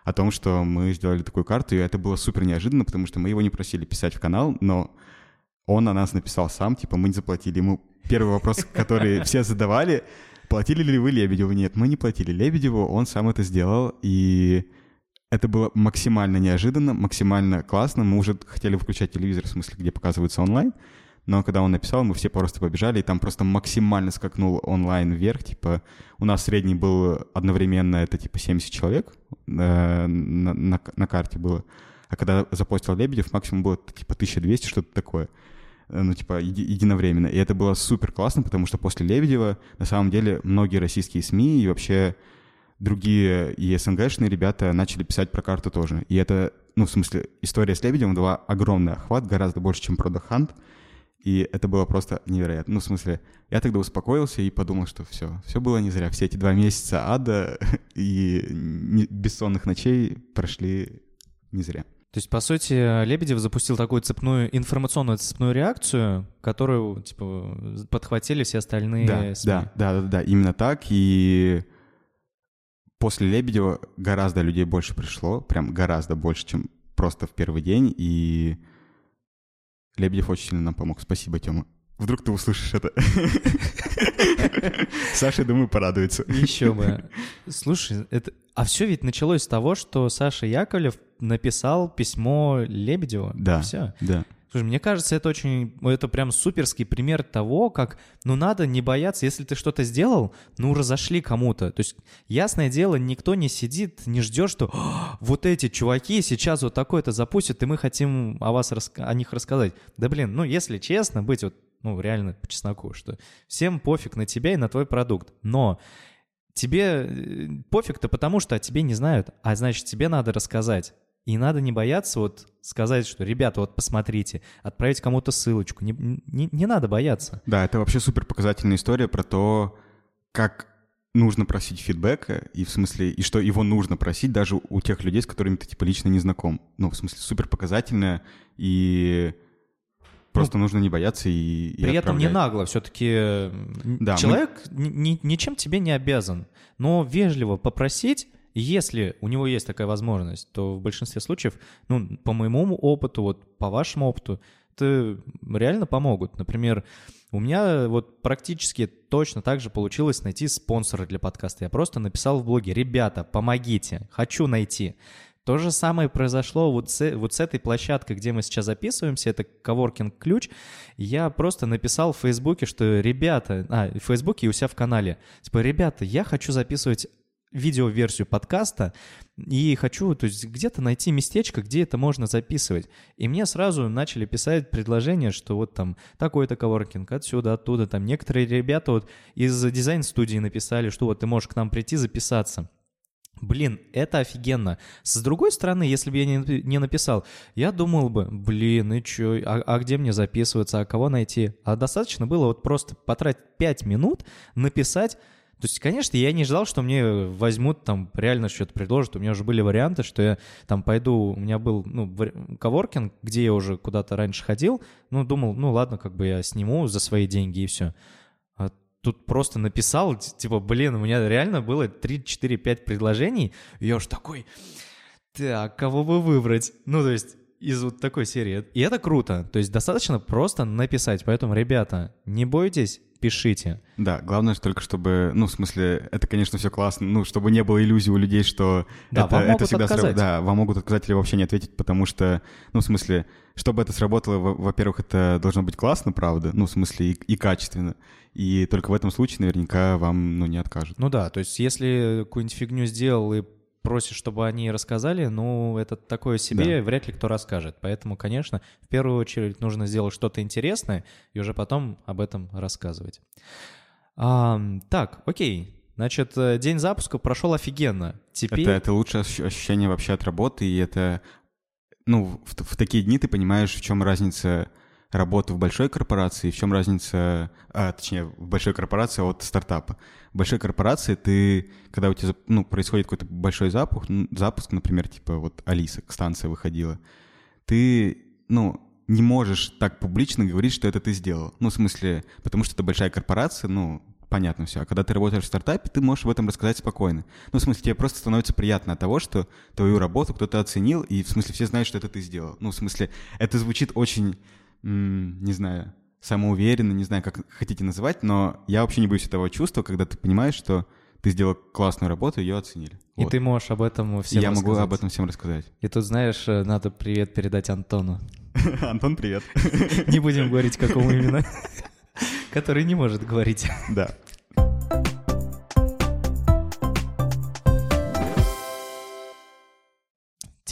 Speaker 2: о том, что мы сделали такую карту, и это было супер неожиданно, потому что мы его не просили писать в канал, но он о нас написал сам, типа мы не заплатили ему. Первый вопрос, который все задавали, платили ли вы Лебедеву? Нет, мы не платили Лебедеву, он сам это сделал, и это было максимально неожиданно, максимально классно. Мы уже хотели выключать телевизор, в смысле, где показывается онлайн, но когда он написал, мы все просто побежали, и там просто максимально скакнул онлайн вверх. Типа у нас средний был одновременно, это типа 70 человек э, на, на, на карте было. А когда запостил Лебедев, максимум было типа 1200, что-то такое. Э, Ну, типа, еди- единовременно. И это было супер классно, потому что после Лебедева, на самом деле, многие российские СМИ и вообще другие и СНГшные ребята начали писать про карту тоже. И это, ну, в смысле, история с Лебедевым дала огромный охват, гораздо больше, чем Product Hunt. И это было просто невероятно. Ну, в смысле, я тогда успокоился и подумал, что все, все было не зря. Все эти два месяца ада и бессонных ночей прошли не зря.
Speaker 1: То есть, по сути, Лебедев запустил такую цепную, информационную цепную реакцию, которую, типа, подхватили все остальные
Speaker 2: Да,
Speaker 1: СМИ.
Speaker 2: да, да, да, да, именно так. И после Лебедева гораздо людей больше пришло, прям гораздо больше, чем просто в первый день. И Лебедев очень сильно нам помог. Спасибо, Тёма. Вдруг ты услышишь это. Саша, думаю, порадуется.
Speaker 1: Еще бы. Слушай, это... а все ведь началось с того, что Саша Яковлев написал письмо Лебедеву.
Speaker 2: Да.
Speaker 1: Все.
Speaker 2: Да.
Speaker 1: Слушай, мне кажется, это очень, это прям суперский пример того, как, ну, надо не бояться, если ты что-то сделал, ну, разошли кому-то. То есть, ясное дело, никто не сидит, не ждет, что «А, вот эти чуваки сейчас вот такое-то запустят, и мы хотим о вас, о них рассказать. Да, блин, ну, если честно, быть вот, ну, реально по чесноку, что всем пофиг на тебя и на твой продукт. Но тебе э, пофиг-то потому, что о тебе не знают, а значит, тебе надо рассказать. И надо не бояться вот сказать, что, ребята, вот посмотрите, отправить кому-то ссылочку. Не, не, не надо бояться.
Speaker 2: Да, это вообще супер показательная история про то, как нужно просить фидбэка, и в смысле, и что его нужно просить даже у тех людей, с которыми ты типа лично не знаком. Ну, в смысле, супер показательная, и просто ну, нужно не бояться и, и
Speaker 1: При этом не нагло, все-таки да, человек мы... ни, ничем тебе не обязан, но вежливо попросить если у него есть такая возможность, то в большинстве случаев, ну, по моему опыту, вот по вашему опыту, это реально помогут. Например, у меня вот практически точно так же получилось найти спонсора для подкаста. Я просто написал в блоге, ребята, помогите, хочу найти. То же самое произошло вот с, вот с этой площадкой, где мы сейчас записываемся, это Coworking Ключ. Я просто написал в Фейсбуке, что ребята, а, в Фейсбуке и у себя в канале, типа, ребята, я хочу записывать видеоверсию подкаста и хочу, то есть где-то найти местечко, где это можно записывать. И мне сразу начали писать предложения, что вот там такой-то коворкинг отсюда, оттуда. Там некоторые ребята вот из дизайн-студии написали, что вот ты можешь к нам прийти записаться. Блин, это офигенно. С другой стороны, если бы я не, не написал, я думал бы, блин, и чё, а, а где мне записываться, а кого найти? А достаточно было вот просто потратить 5 минут, написать, то есть, конечно, я не ждал, что мне возьмут там реально что-то предложат. У меня уже были варианты, что я там пойду, у меня был, ну, коворкинг, где я уже куда-то раньше ходил, ну, думал, ну, ладно, как бы я сниму за свои деньги и все. Тут просто написал, типа, блин, у меня реально было 3, 4, 5 предложений, и я уж такой, так, кого бы выбрать? Ну, то есть, из вот такой серии. И это круто. То есть достаточно просто написать. Поэтому, ребята, не бойтесь, пишите.
Speaker 2: Да, главное только, чтобы, ну, в смысле, это, конечно, все классно, ну, чтобы не было иллюзий у людей, что
Speaker 1: да,
Speaker 2: это,
Speaker 1: вам
Speaker 2: это всегда
Speaker 1: отказать.
Speaker 2: Да, вам могут отказать или вообще не ответить, потому что, ну, в смысле, чтобы это сработало, во-первых, это должно быть классно, правда, ну, в смысле, и, и качественно. И только в этом случае наверняка вам, ну, не откажут.
Speaker 1: Ну да, то есть если какую-нибудь фигню сделал и просишь, чтобы они рассказали, ну, это такое себе, да. вряд ли кто расскажет. Поэтому, конечно, в первую очередь нужно сделать что-то интересное и уже потом об этом рассказывать. А, так, окей. Значит, э, день запуска прошел офигенно. Теперь...
Speaker 2: Это, это лучшее ощущение вообще от работы, и это... Ну, в, в такие дни ты понимаешь, в чем разница работу в большой корпорации, в чем разница, а, точнее, в большой корпорации от стартапа. В большой корпорации ты, когда у тебя ну, происходит какой-то большой запуск, запуск, например, типа вот Алиса, станция выходила, ты, ну, не можешь так публично говорить, что это ты сделал. Ну, в смысле, потому что это большая корпорация, ну, понятно все. А когда ты работаешь в стартапе, ты можешь об этом рассказать спокойно. Ну, в смысле, тебе просто становится приятно от того, что твою работу кто-то оценил, и в смысле все знают, что это ты сделал. Ну, в смысле, это звучит очень не знаю, самоуверенно, не знаю, как хотите называть, но я вообще не боюсь этого чувства, когда ты понимаешь, что ты сделал классную работу, ее оценили.
Speaker 1: И вот. ты можешь об этом всем
Speaker 2: Я
Speaker 1: рассказать.
Speaker 2: могу об этом всем рассказать.
Speaker 1: И тут, знаешь, э, надо привет передать Антону.
Speaker 2: Антон, привет.
Speaker 1: Не будем говорить, какому именно. Который не может говорить.
Speaker 2: Да.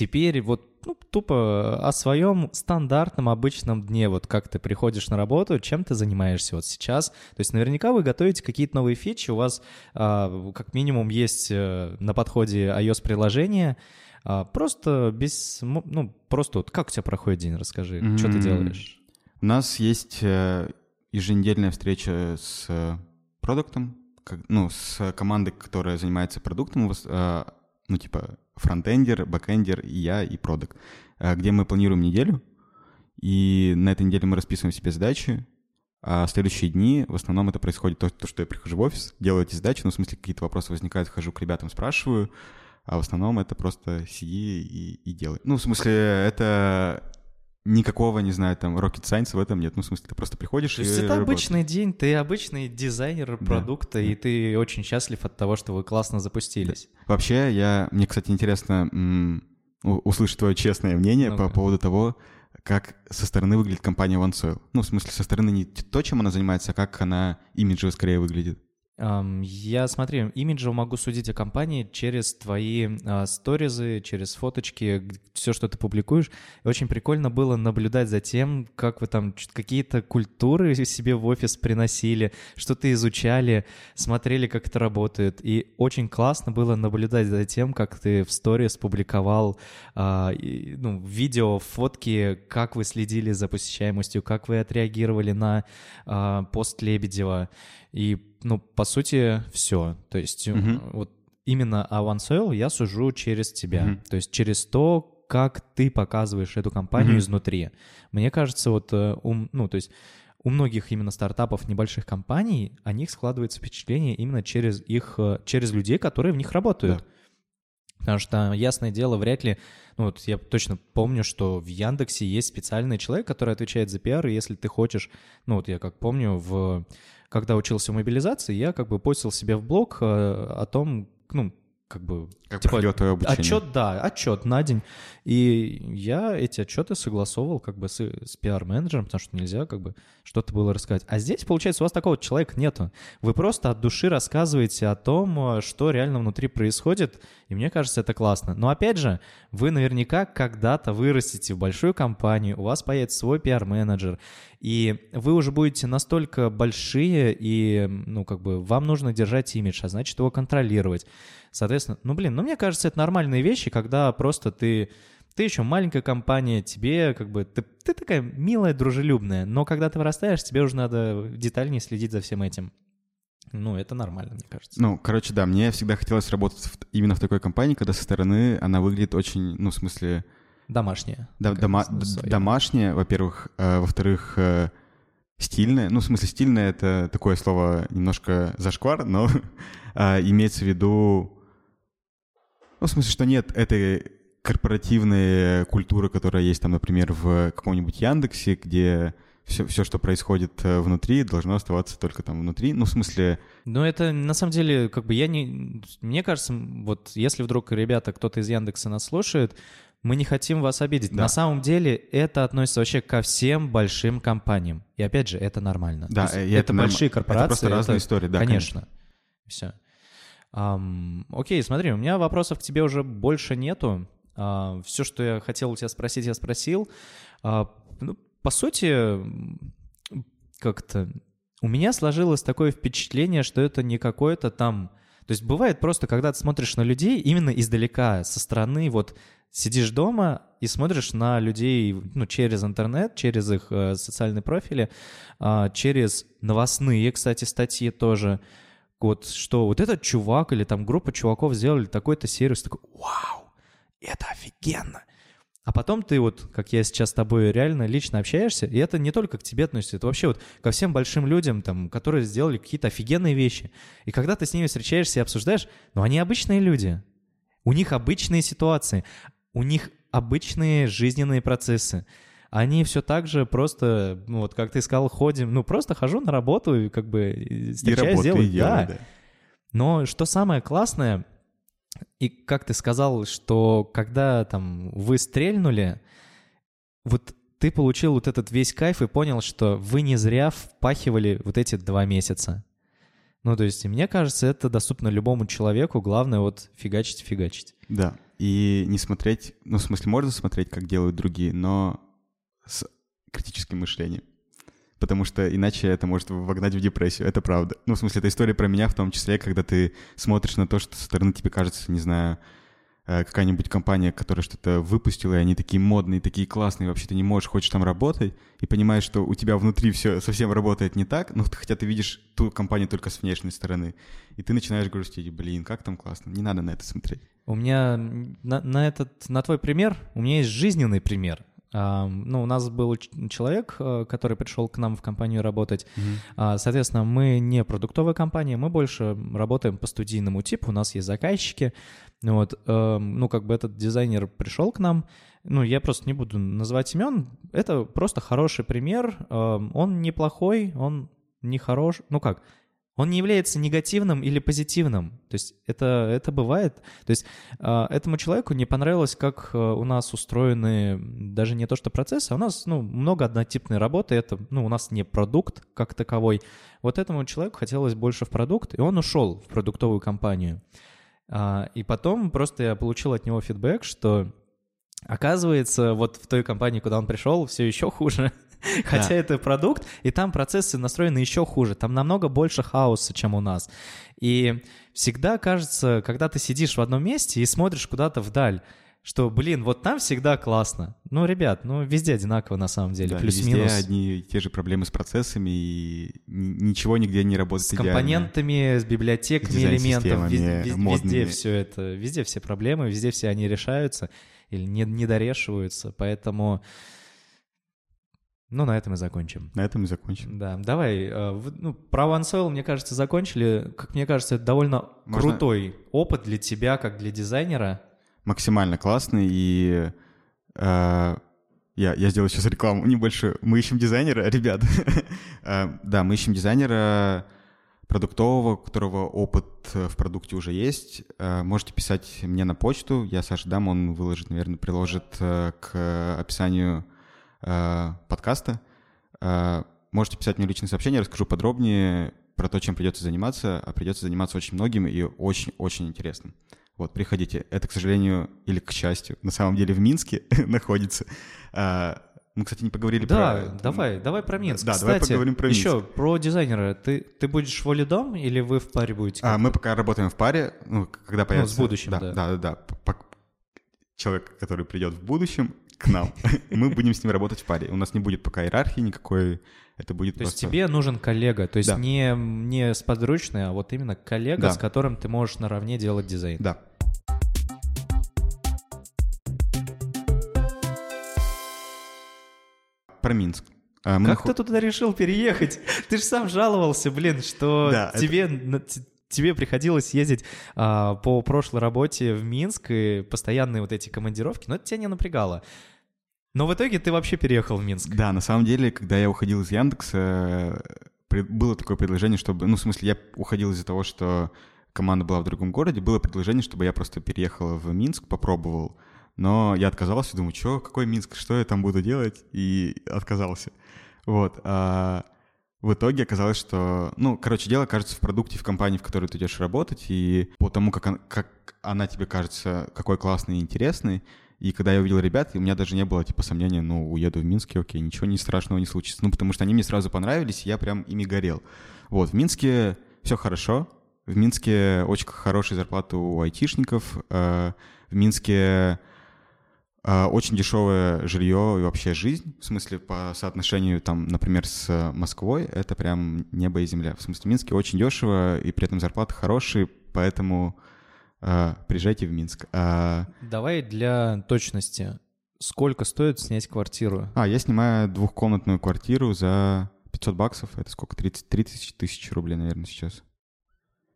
Speaker 1: Теперь вот ну, тупо о своем стандартном обычном дне, вот как ты приходишь на работу, чем ты занимаешься вот сейчас. То есть наверняка вы готовите какие-то новые фичи, у вас а, как минимум есть а, на подходе iOS-приложение, а, просто без, ну, просто вот как у тебя проходит день, расскажи, mm-hmm. что ты делаешь?
Speaker 2: У нас есть э, еженедельная встреча с э, продуктом, ну, с командой, которая занимается продуктом, э, ну, типа, фронтендер, бэкендер, и я, и продукт, э, где мы планируем неделю, и на этой неделе мы расписываем себе задачи, а следующие дни в основном это происходит то, то, что я прихожу в офис, делаю эти задачи, ну, в смысле, какие-то вопросы возникают, хожу к ребятам, спрашиваю, а в основном это просто сиди и, и делай. Ну, в смысле, это никакого, не знаю, там, rocket science в этом нет. Ну, в смысле, ты просто приходишь
Speaker 1: То есть это работаешь. обычный день, ты обычный дизайнер продукта, да. и ты очень счастлив от того, что вы классно запустились.
Speaker 2: Да. Вообще, я, мне, кстати, интересно услышать твое честное мнение ну по поводу того, как со стороны выглядит компания OneSoil. Ну, в смысле, со стороны не то, чем она занимается, а как она имиджево скорее выглядит.
Speaker 1: Я, смотри, имиджево могу судить о компании через твои а, сторизы, через фоточки, все, что ты публикуешь. И очень прикольно было наблюдать за тем, как вы там какие-то культуры себе в офис приносили, что-то изучали, смотрели, как это работает. И очень классно было наблюдать за тем, как ты в сторис публиковал а, ну, видео, фотки, как вы следили за посещаемостью, как вы отреагировали на а, пост Лебедева. И ну, по сути, все. То есть uh-huh. вот именно OneSoil я сужу через тебя. Uh-huh. То есть через то, как ты показываешь эту компанию uh-huh. изнутри. Мне кажется, вот, э, ум, ну, то есть у многих именно стартапов, небольших компаний, о них складывается впечатление именно через их, э, через людей, которые в них работают. Да. Потому что, ясное дело, вряд ли... Ну, вот я точно помню, что в Яндексе есть специальный человек, который отвечает за пиар, и если ты хочешь... Ну, вот я как помню, в когда учился в мобилизации, я как бы постил себе в блог э, о том, ну, как бы...
Speaker 2: Как типа, пройдет твое обучение.
Speaker 1: Отчет, да, отчет на день. И я эти отчеты согласовывал как бы с, с пиар-менеджером, потому что нельзя как бы что-то было рассказать. А здесь, получается, у вас такого человека нету. Вы просто от души рассказываете о том, э, что реально внутри происходит, и мне кажется, это классно. Но опять же, вы наверняка когда-то вырастете в большую компанию, у вас появится свой пиар-менеджер, и вы уже будете настолько большие, и, ну, как бы, вам нужно держать имидж, а значит, его контролировать. Соответственно, ну, блин, ну, мне кажется, это нормальные вещи, когда просто ты ты еще маленькая компания, тебе как бы, ты, ты такая милая, дружелюбная, но когда ты вырастаешь, тебе уже надо детальнее следить за всем этим. Ну, это нормально, мне кажется.
Speaker 2: Ну, короче, да, мне всегда хотелось работать в, именно в такой компании, когда со стороны она выглядит очень, ну, в смысле...
Speaker 1: Домашняя.
Speaker 2: Да, дома, домашняя, во-первых. Э, во-вторых, э, стильная. Ну, в смысле, стильная — это такое слово немножко зашквар, но э, имеется в виду... Ну, в смысле, что нет этой корпоративной культуры, которая есть там, например, в каком-нибудь Яндексе, где все, все, что происходит э, внутри, должно оставаться только там внутри. Ну, в смысле...
Speaker 1: Ну, это на самом деле, как бы я не... Мне кажется, вот если вдруг, ребята, кто-то из Яндекса нас слушает, мы не хотим вас обидеть. Да. На самом деле это относится вообще ко всем большим компаниям. И опять же, это нормально.
Speaker 2: Да,
Speaker 1: это,
Speaker 2: это
Speaker 1: большие корпорации. Это
Speaker 2: просто это, разные истории, да.
Speaker 1: Конечно. конечно. Все. Um, окей, смотри, у меня вопросов к тебе уже больше нету. Uh, все, что я хотел у тебя спросить, я спросил. Uh, ну, по сути, как-то у меня сложилось такое впечатление, что это не какое-то там... То есть бывает просто, когда ты смотришь на людей именно издалека, со стороны, вот сидишь дома и смотришь на людей ну, через интернет, через их э, социальные профили, э, через новостные, кстати, статьи тоже. Вот что вот этот чувак или там группа чуваков сделали такой-то сервис, такой, вау, это офигенно. А потом ты вот, как я сейчас с тобой реально лично общаешься, и это не только к тебе относится, это вообще вот ко всем большим людям, там, которые сделали какие-то офигенные вещи. И когда ты с ними встречаешься и обсуждаешь, ну, они обычные люди. У них обычные ситуации, у них обычные жизненные процессы. Они все так же просто, ну, вот как ты сказал, ходим, ну, просто хожу на работу и как бы встречаюсь, делаю. Да. да. Но что самое классное — и как ты сказал, что когда там вы стрельнули, вот ты получил вот этот весь кайф и понял, что вы не зря впахивали вот эти два месяца. Ну, то есть, мне кажется, это доступно любому человеку. Главное вот фигачить, фигачить.
Speaker 2: Да. И не смотреть, ну, в смысле, можно смотреть, как делают другие, но с критическим мышлением потому что иначе это может вогнать в депрессию, это правда. Ну, в смысле, это история про меня в том числе, когда ты смотришь на то, что со стороны тебе кажется, не знаю, э, какая-нибудь компания, которая что-то выпустила, и они такие модные, такие классные, вообще ты не можешь, хочешь там работать, и понимаешь, что у тебя внутри все совсем работает не так, ну, хотя ты видишь ту компанию только с внешней стороны, и ты начинаешь грустить, блин, как там классно, не надо на это смотреть.
Speaker 1: У меня на, на этот, на твой пример, у меня есть жизненный пример. Ну, у нас был человек, э, который пришел к нам в компанию работать. Mm-hmm. Соответственно, мы не продуктовая компания, мы больше работаем по студийному типу, у нас есть заказчики. Вот, ну, как бы этот дизайнер пришел к нам, ну, я просто не буду называть имен, это просто хороший пример. Он неплохой, он не хорош, ну как, Он не является негативным или позитивным. То есть это, это бывает. То есть э, этому человеку не понравилось, как э, у нас устроены даже не то что процессы, а у нас ну, много однотипной работы. Это ну, у нас не продукт как таковой. Вот этому человеку хотелось больше в продукт, и он ушел в продуктовую компанию. А, и потом просто я получил от него фидбэк, что оказывается, вот в той компании, куда он пришел, все еще хуже. Хотя это продукт, и там процессы настроены еще хуже. Там намного больше хаоса, чем у нас. И всегда кажется, когда ты сидишь в одном месте и смотришь куда-то вдаль, что, блин, вот там всегда классно. Ну, ребят, ну, везде одинаково на самом деле, да, плюс-минус.
Speaker 2: Везде одни и те же проблемы с процессами, и ничего нигде не работает
Speaker 1: С идеально. компонентами, с библиотеками элементов, везде, везде все это, везде все проблемы, везде все они решаются или не, не дорешиваются, поэтому... Ну, на этом и закончим.
Speaker 2: На этом и закончим.
Speaker 1: Да, давай. Э, ну, про OneSoil, мне кажется, закончили. Как мне кажется, это довольно Можно... крутой опыт для тебя, как для дизайнера.
Speaker 2: Максимально классный, и э, я, я сделаю сейчас рекламу небольшую. Мы ищем дизайнера, ребят. э, да, мы ищем дизайнера продуктового, у которого опыт в продукте уже есть. Э, можете писать мне на почту, я Саша дам, он выложит, наверное, приложит э, к описанию э, подкаста. Э, можете писать мне личные сообщения, расскажу подробнее про то, чем придется заниматься, а придется заниматься очень многим и очень-очень интересным. Вот, приходите. Это, к сожалению, или к счастью, на самом деле в Минске находится. Э, мы, кстати, не поговорили
Speaker 1: да,
Speaker 2: про...
Speaker 1: Да, давай, давай про Минск.
Speaker 2: Да,
Speaker 1: кстати,
Speaker 2: давай поговорим про Минск.
Speaker 1: Еще про дизайнера. Ты, ты будешь Волидом или вы в паре будете?
Speaker 2: А, мы пока работаем в паре, ну, когда появится...
Speaker 1: Ну, с будущим, да.
Speaker 2: Да, да, да. да. Человек, который придет в будущем, к нам. Мы будем с ним работать в паре. У нас не будет пока иерархии никакой. Это будет
Speaker 1: То
Speaker 2: просто...
Speaker 1: есть тебе нужен коллега, то есть да. не, не сподручный, а вот именно коллега, да. с которым ты можешь наравне делать дизайн.
Speaker 2: Да. Про Минск.
Speaker 1: А, как нах... ты туда решил переехать? Ты же сам жаловался, блин, что да, тебе это тебе приходилось ездить а, по прошлой работе в Минск и постоянные вот эти командировки, но это тебя не напрягало. Но в итоге ты вообще переехал в Минск.
Speaker 2: Да, на самом деле, когда я уходил из Яндекса, было такое предложение, чтобы... Ну, в смысле, я уходил из-за того, что команда была в другом городе, было предложение, чтобы я просто переехал в Минск, попробовал. Но я отказался, думаю, что, какой Минск, что я там буду делать? И отказался. Вот. А в итоге оказалось, что, ну, короче, дело кажется в продукте, в компании, в которой ты идешь работать, и по тому, как, он, как она тебе кажется, какой классный и интересный, и когда я увидел ребят, у меня даже не было, типа, сомнения, ну, уеду в Минск, окей, ничего не страшного не случится. Ну, потому что они мне сразу понравились, и я прям ими горел. Вот, в Минске все хорошо, в Минске очень хорошая зарплата у айтишников, э, в Минске очень дешевое жилье и вообще жизнь, в смысле по соотношению там, например, с Москвой, это прям небо и земля. В смысле, в Минске очень дешево, и при этом зарплаты хорошие, поэтому э, приезжайте в Минск. А...
Speaker 1: Давай для точности, сколько стоит снять квартиру?
Speaker 2: А, я снимаю двухкомнатную квартиру за 500 баксов, это сколько, 30, 30 тысяч рублей, наверное, сейчас.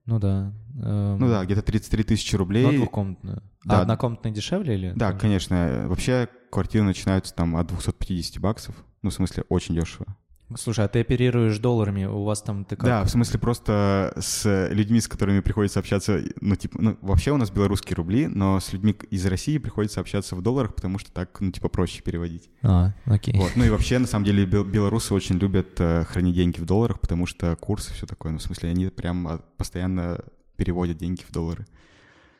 Speaker 1: Ну да.
Speaker 2: Эм... Ну да, где-то 33 тысячи рублей.
Speaker 1: Ну, двухкомнатную. Да. А однокомнатная дешевле или?
Speaker 2: Да, конечно. Вообще квартиры начинаются там от 250 баксов. Ну, в смысле, очень дешево.
Speaker 1: Слушай, а ты оперируешь долларами, у вас там ты как?
Speaker 2: Да, в смысле просто с людьми, с которыми приходится общаться, ну, типа, ну, вообще у нас белорусские рубли, но с людьми из России приходится общаться в долларах, потому что так, ну, типа, проще переводить.
Speaker 1: А, окей.
Speaker 2: Вот, ну и вообще, на самом деле, белорусы очень любят э, хранить деньги в долларах, потому что курсы все такое, ну, в смысле, они прям а, постоянно переводят деньги в доллары.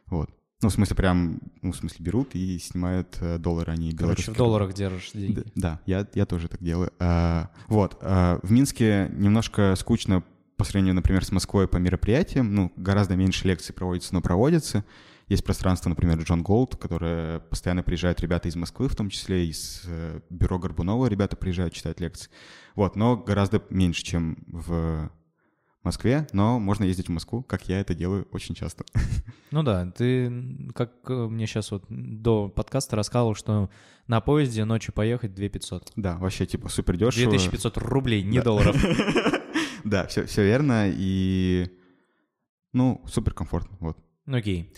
Speaker 2: Вот. Ну, в смысле, прям, ну, в смысле, берут и снимают э, доллары, а не белорусские.
Speaker 1: Короче, в долларах держишь деньги.
Speaker 2: Да, да я, я тоже так делаю. А, вот. А, в Минске немножко скучно по сравнению, например, с Москвой по мероприятиям. Ну, гораздо меньше лекций проводится, но проводятся. Есть пространство, например, Джон Голд, которое постоянно приезжают ребята из Москвы, в том числе из э, бюро Горбунова ребята приезжают читать лекции. Вот, но гораздо меньше, чем в Москве, но можно ездить в Москву, как я это делаю очень часто.
Speaker 1: Ну да, ты, как э, мне сейчас вот до подкаста рассказывал, что на поезде ночью поехать 2 500.
Speaker 2: Да, вообще типа супер дешево.
Speaker 1: 2500 рублей, не долларов.
Speaker 2: Да, все, все верно, и ну, супер комфортно, вот.
Speaker 1: Окей.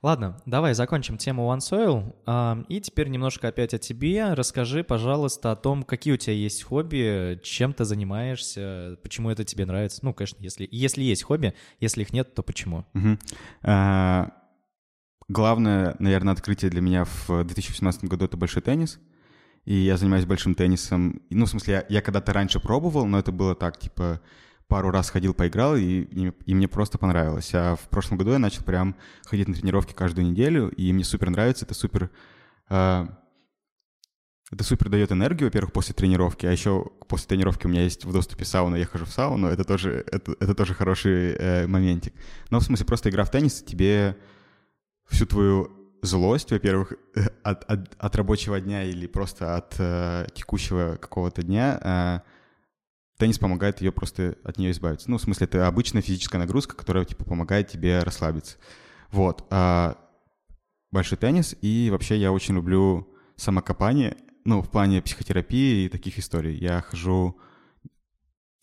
Speaker 1: Ладно, давай закончим тему OneSoil. А, и теперь немножко опять о тебе. Расскажи, пожалуйста, о том, какие у тебя есть хобби, чем ты занимаешься, почему это тебе нравится. Ну, конечно, если, если есть хобби, если их нет, то почему?
Speaker 2: Угу. А, главное, наверное, открытие для меня в 2018 году — это большой теннис. И я занимаюсь большим теннисом. Ну, в смысле, я, я когда-то раньше пробовал, но это было так, типа, пару раз ходил, поиграл, и, и, мне просто понравилось. А в прошлом году я начал прям ходить на тренировки каждую неделю, и мне супер нравится, это супер... Э, это супер дает энергию, во-первых, после тренировки, а еще после тренировки у меня есть в доступе сауна, я хожу в сауну, это тоже, это, это тоже хороший э, моментик. Но в смысле просто игра в теннис тебе всю твою злость, во-первых, от, от, от рабочего дня или просто от э, текущего какого-то дня, э, теннис помогает ее просто от нее избавиться. Ну, в смысле, это обычная физическая нагрузка, которая, типа, помогает тебе расслабиться. Вот. А большой теннис, и вообще я очень люблю самокопание, ну, в плане психотерапии и таких историй. Я хожу...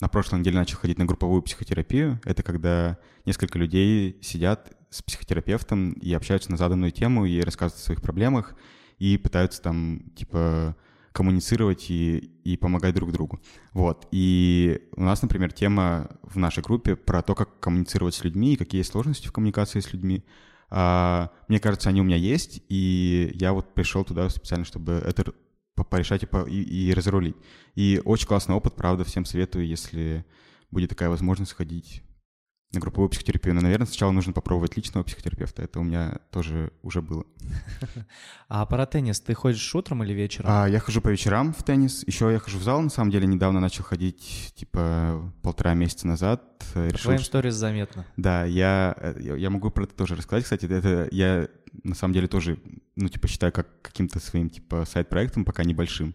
Speaker 2: На прошлой неделе начал ходить на групповую психотерапию. Это когда несколько людей сидят с психотерапевтом и общаются на заданную тему и рассказывают о своих проблемах и пытаются там, типа, коммуницировать и, и помогать друг другу. Вот. И у нас, например, тема в нашей группе про то, как коммуницировать с людьми и какие есть сложности в коммуникации с людьми. А, мне кажется, они у меня есть, и я вот пришел туда специально, чтобы это порешать и, и, и разрулить. И очень классный опыт, правда, всем советую, если будет такая возможность ходить на групповую психотерапию. Но, наверное, сначала нужно попробовать личного психотерапевта. Это у меня тоже уже было.
Speaker 1: А про теннис ты ходишь утром или вечером?
Speaker 2: А, я хожу по вечерам в теннис. Еще я хожу в зал, на самом деле, недавно начал ходить, типа, полтора месяца назад.
Speaker 1: По Решил, твоим сторис заметно.
Speaker 2: Да, я, я, я могу про это тоже рассказать. Кстати, это я, на самом деле, тоже, ну, типа, считаю как каким-то своим, типа, сайт-проектом, пока небольшим,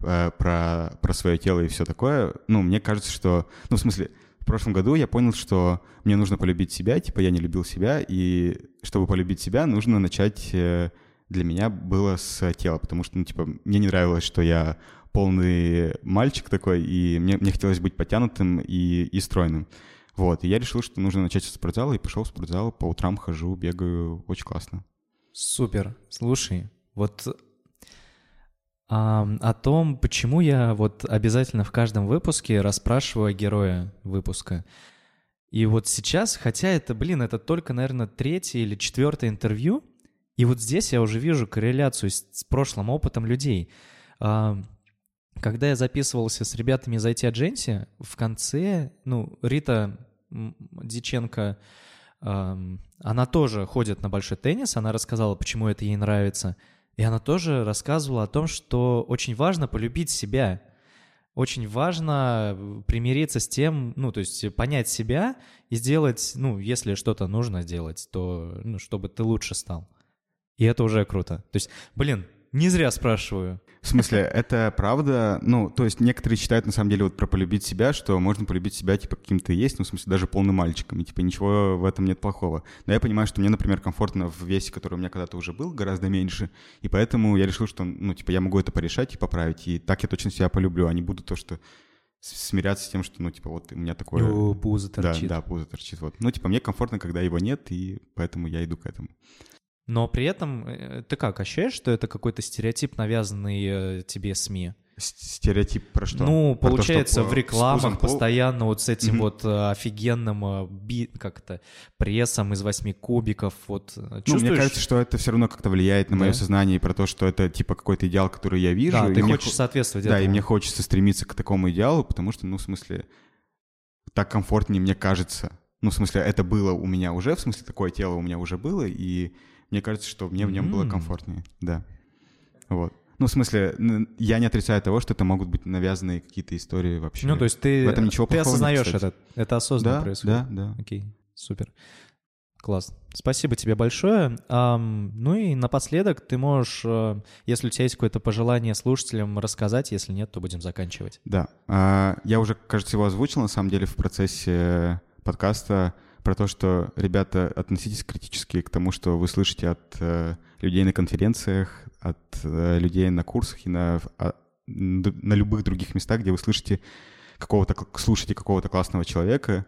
Speaker 2: э, про, про свое тело и все такое. Ну, мне кажется, что... Ну, в смысле, прошлом году я понял, что мне нужно полюбить себя, типа я не любил себя, и чтобы полюбить себя, нужно начать э, для меня было с тела, потому что, ну, типа, мне не нравилось, что я полный мальчик такой, и мне, мне хотелось быть потянутым и, и стройным. Вот, и я решил, что нужно начать со спортзала, и пошел в спортзал, по утрам хожу, бегаю, очень классно.
Speaker 1: Супер. Слушай, вот о том, почему я вот обязательно в каждом выпуске расспрашиваю героя выпуска. И вот сейчас, хотя это, блин, это только, наверное, третье или четвертое интервью, и вот здесь я уже вижу корреляцию с, с прошлым опытом людей. Когда я записывался с ребятами из IT Agency, в конце, ну, Рита Диченко, она тоже ходит на большой теннис, она рассказала, почему это ей нравится — и она тоже рассказывала о том, что очень важно полюбить себя. Очень важно примириться с тем, ну, то есть понять себя и сделать, ну, если что-то нужно сделать, то, ну, чтобы ты лучше стал. И это уже круто. То есть, блин, не зря спрашиваю.
Speaker 2: В смысле, это правда? Ну, то есть некоторые считают, на самом деле, вот про полюбить себя, что можно полюбить себя, типа, каким ты есть, ну, в смысле, даже полным мальчиком, и, типа, ничего в этом нет плохого. Но я понимаю, что мне, например, комфортно в весе, который у меня когда-то уже был, гораздо меньше, и поэтому я решил, что, ну, типа, я могу это порешать и поправить, и так я точно себя полюблю, а не буду то, что смиряться с тем, что, ну, типа, вот у меня такое...
Speaker 1: О, пузо торчит.
Speaker 2: Да, да, пузо торчит, вот. Ну, типа, мне комфортно, когда его нет, и поэтому я иду к этому.
Speaker 1: Но при этом э, ты как, ощущаешь, что это какой-то стереотип, навязанный э, тебе СМИ?
Speaker 2: Стереотип про что?
Speaker 1: Ну, про получается, то, в рекламах постоянно вот с этим mm-hmm. вот э, офигенным би, как то прессом из восьми кубиков. Вот,
Speaker 2: чувствуешь? Ну, мне кажется, что это все равно как-то влияет на да? мое сознание и про то, что это типа какой-то идеал, который я вижу.
Speaker 1: Да,
Speaker 2: ты
Speaker 1: хочешь мне, соответствовать
Speaker 2: Да, этому. и мне хочется стремиться к такому идеалу, потому что, ну, в смысле, так комфортнее мне кажется. Ну, в смысле, это было у меня уже, в смысле, такое тело у меня уже было, и мне кажется, что мне в нем было комфортнее, да. Вот. Ну, в смысле, я не отрицаю того, что это могут быть навязанные какие-то истории вообще.
Speaker 1: Ну, то есть ты, в этом ничего ты осознаешь нет, это, это осознанно
Speaker 2: да,
Speaker 1: происходит.
Speaker 2: Да, да.
Speaker 1: Окей, супер. Класс. Спасибо тебе большое. Ну и напоследок ты можешь, uh, если у тебя есть какое-то пожелание слушателям, рассказать. Если нет, то будем заканчивать.
Speaker 2: Да. Uh, я уже, кажется, его озвучил, на самом деле, в процессе подкаста про то, что, ребята, относитесь критически к тому, что вы слышите от э, людей на конференциях, от э, людей на курсах и на, а, на любых других местах, где вы слышите какого-то, слушаете какого-то классного человека,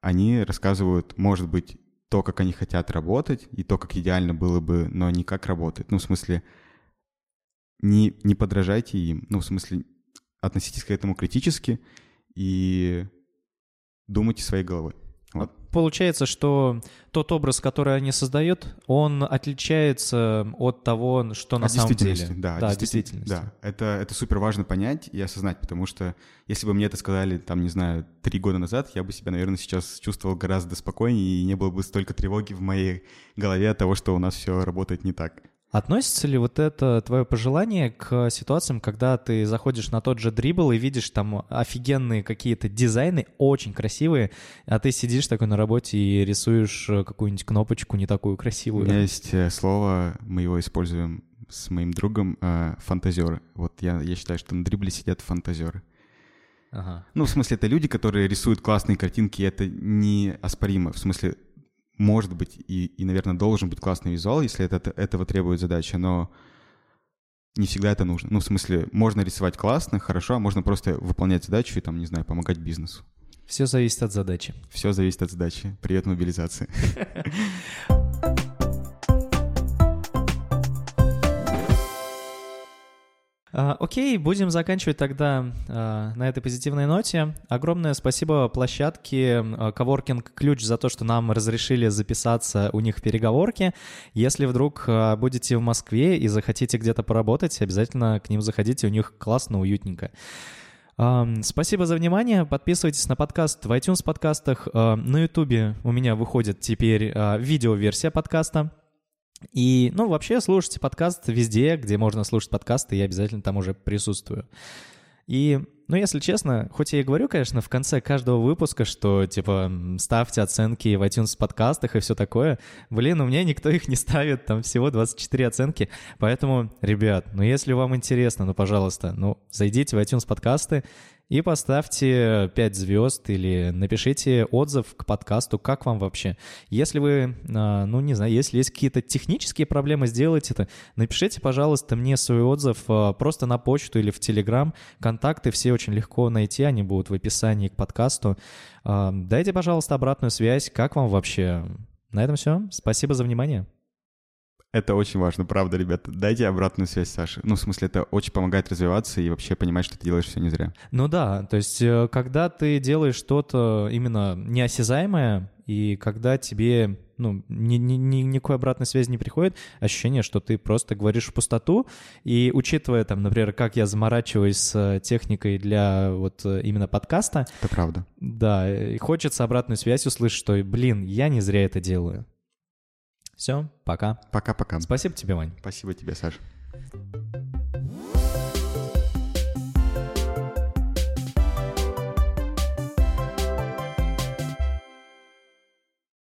Speaker 2: они рассказывают, может быть, то, как они хотят работать, и то, как идеально было бы, но не как работает. Ну, в смысле, не, не подражайте им. Ну, в смысле, относитесь к этому критически и думайте своей головой. Вот.
Speaker 1: Получается, что тот образ, который они создают, он отличается от того, что на
Speaker 2: От
Speaker 1: самом деле.
Speaker 2: Да,
Speaker 1: да,
Speaker 2: действительно-. Да, это, это супер важно понять и осознать, потому что если бы мне это сказали, там, не знаю, три года назад, я бы себя, наверное, сейчас чувствовал гораздо спокойнее и не было бы столько тревоги в моей голове от того, что у нас все работает не так.
Speaker 1: Относится ли вот это твое пожелание к ситуациям, когда ты заходишь на тот же дрибл и видишь там офигенные какие-то дизайны, очень красивые, а ты сидишь такой на работе и рисуешь э, какую-нибудь кнопочку не такую
Speaker 2: У
Speaker 1: красивую?
Speaker 2: меня есть э, слово, мы его используем с моим другом, э, фантазеры. Вот я, я считаю, что на дрибле сидят фантазеры.
Speaker 1: Ага.
Speaker 2: Ну, в смысле, это люди, которые рисуют классные картинки, и это неоспоримо. В смысле, может быть и, и, наверное, должен быть классный визуал, если это, этого требует задача, но не всегда это нужно. Ну, в смысле, можно рисовать классно, хорошо, а можно просто выполнять задачу и, там, не знаю, помогать бизнесу.
Speaker 1: Все зависит от задачи.
Speaker 2: Все зависит от задачи. Привет, мобилизации.
Speaker 1: Окей, будем заканчивать тогда а, на этой позитивной ноте. Огромное спасибо площадке а, Coworking Ключ за то, что нам разрешили записаться у них в переговорке. Если вдруг а, будете в Москве и захотите где-то поработать, обязательно к ним заходите, у них классно, уютненько. Спасибо за внимание. Подписывайтесь на подкаст в iTunes подкастах. А, На YouTube у меня выходит теперь а, видеоверсия подкаста. И, ну, вообще слушайте подкаст везде, где можно слушать подкасты, я обязательно там уже присутствую. И, ну, если честно, хоть я и говорю, конечно, в конце каждого выпуска, что, типа, ставьте оценки в iTunes подкастах и все такое, блин, у меня никто их не ставит, там всего 24 оценки, поэтому, ребят, ну, если вам интересно, ну, пожалуйста, ну, зайдите в iTunes подкасты и поставьте 5 звезд или напишите отзыв к подкасту, как вам вообще. Если вы, а, ну, не знаю, если есть какие-то технические проблемы, сделайте это. Напишите, пожалуйста, мне свой отзыв а, просто на почту или в Телеграм. Контакты все очень легко найти, они будут в описании к подкасту. А, Дайте, пожалуйста, обратную связь, как вам вообще. На этом все. Спасибо за внимание.
Speaker 2: Это очень важно, правда, ребята. Дайте обратную связь Саше. Ну, в смысле, это очень помогает развиваться и вообще понимать, что ты делаешь все не зря.
Speaker 1: Ну да, то есть э, когда ты делаешь что-то именно неосязаемое, и когда тебе ну, ни, ни- ни- никакой обратной связи не приходит, ощущение, что ты просто говоришь в пустоту, и учитывая там, например, как я заморачиваюсь с э, техникой для вот э, именно подкаста,
Speaker 2: Это правда.
Speaker 1: да, и хочется обратную связь услышать, что, блин, я не зря это делаю. Все, пока.
Speaker 2: Пока-пока.
Speaker 1: Спасибо тебе, Вань.
Speaker 2: Спасибо тебе, Саша.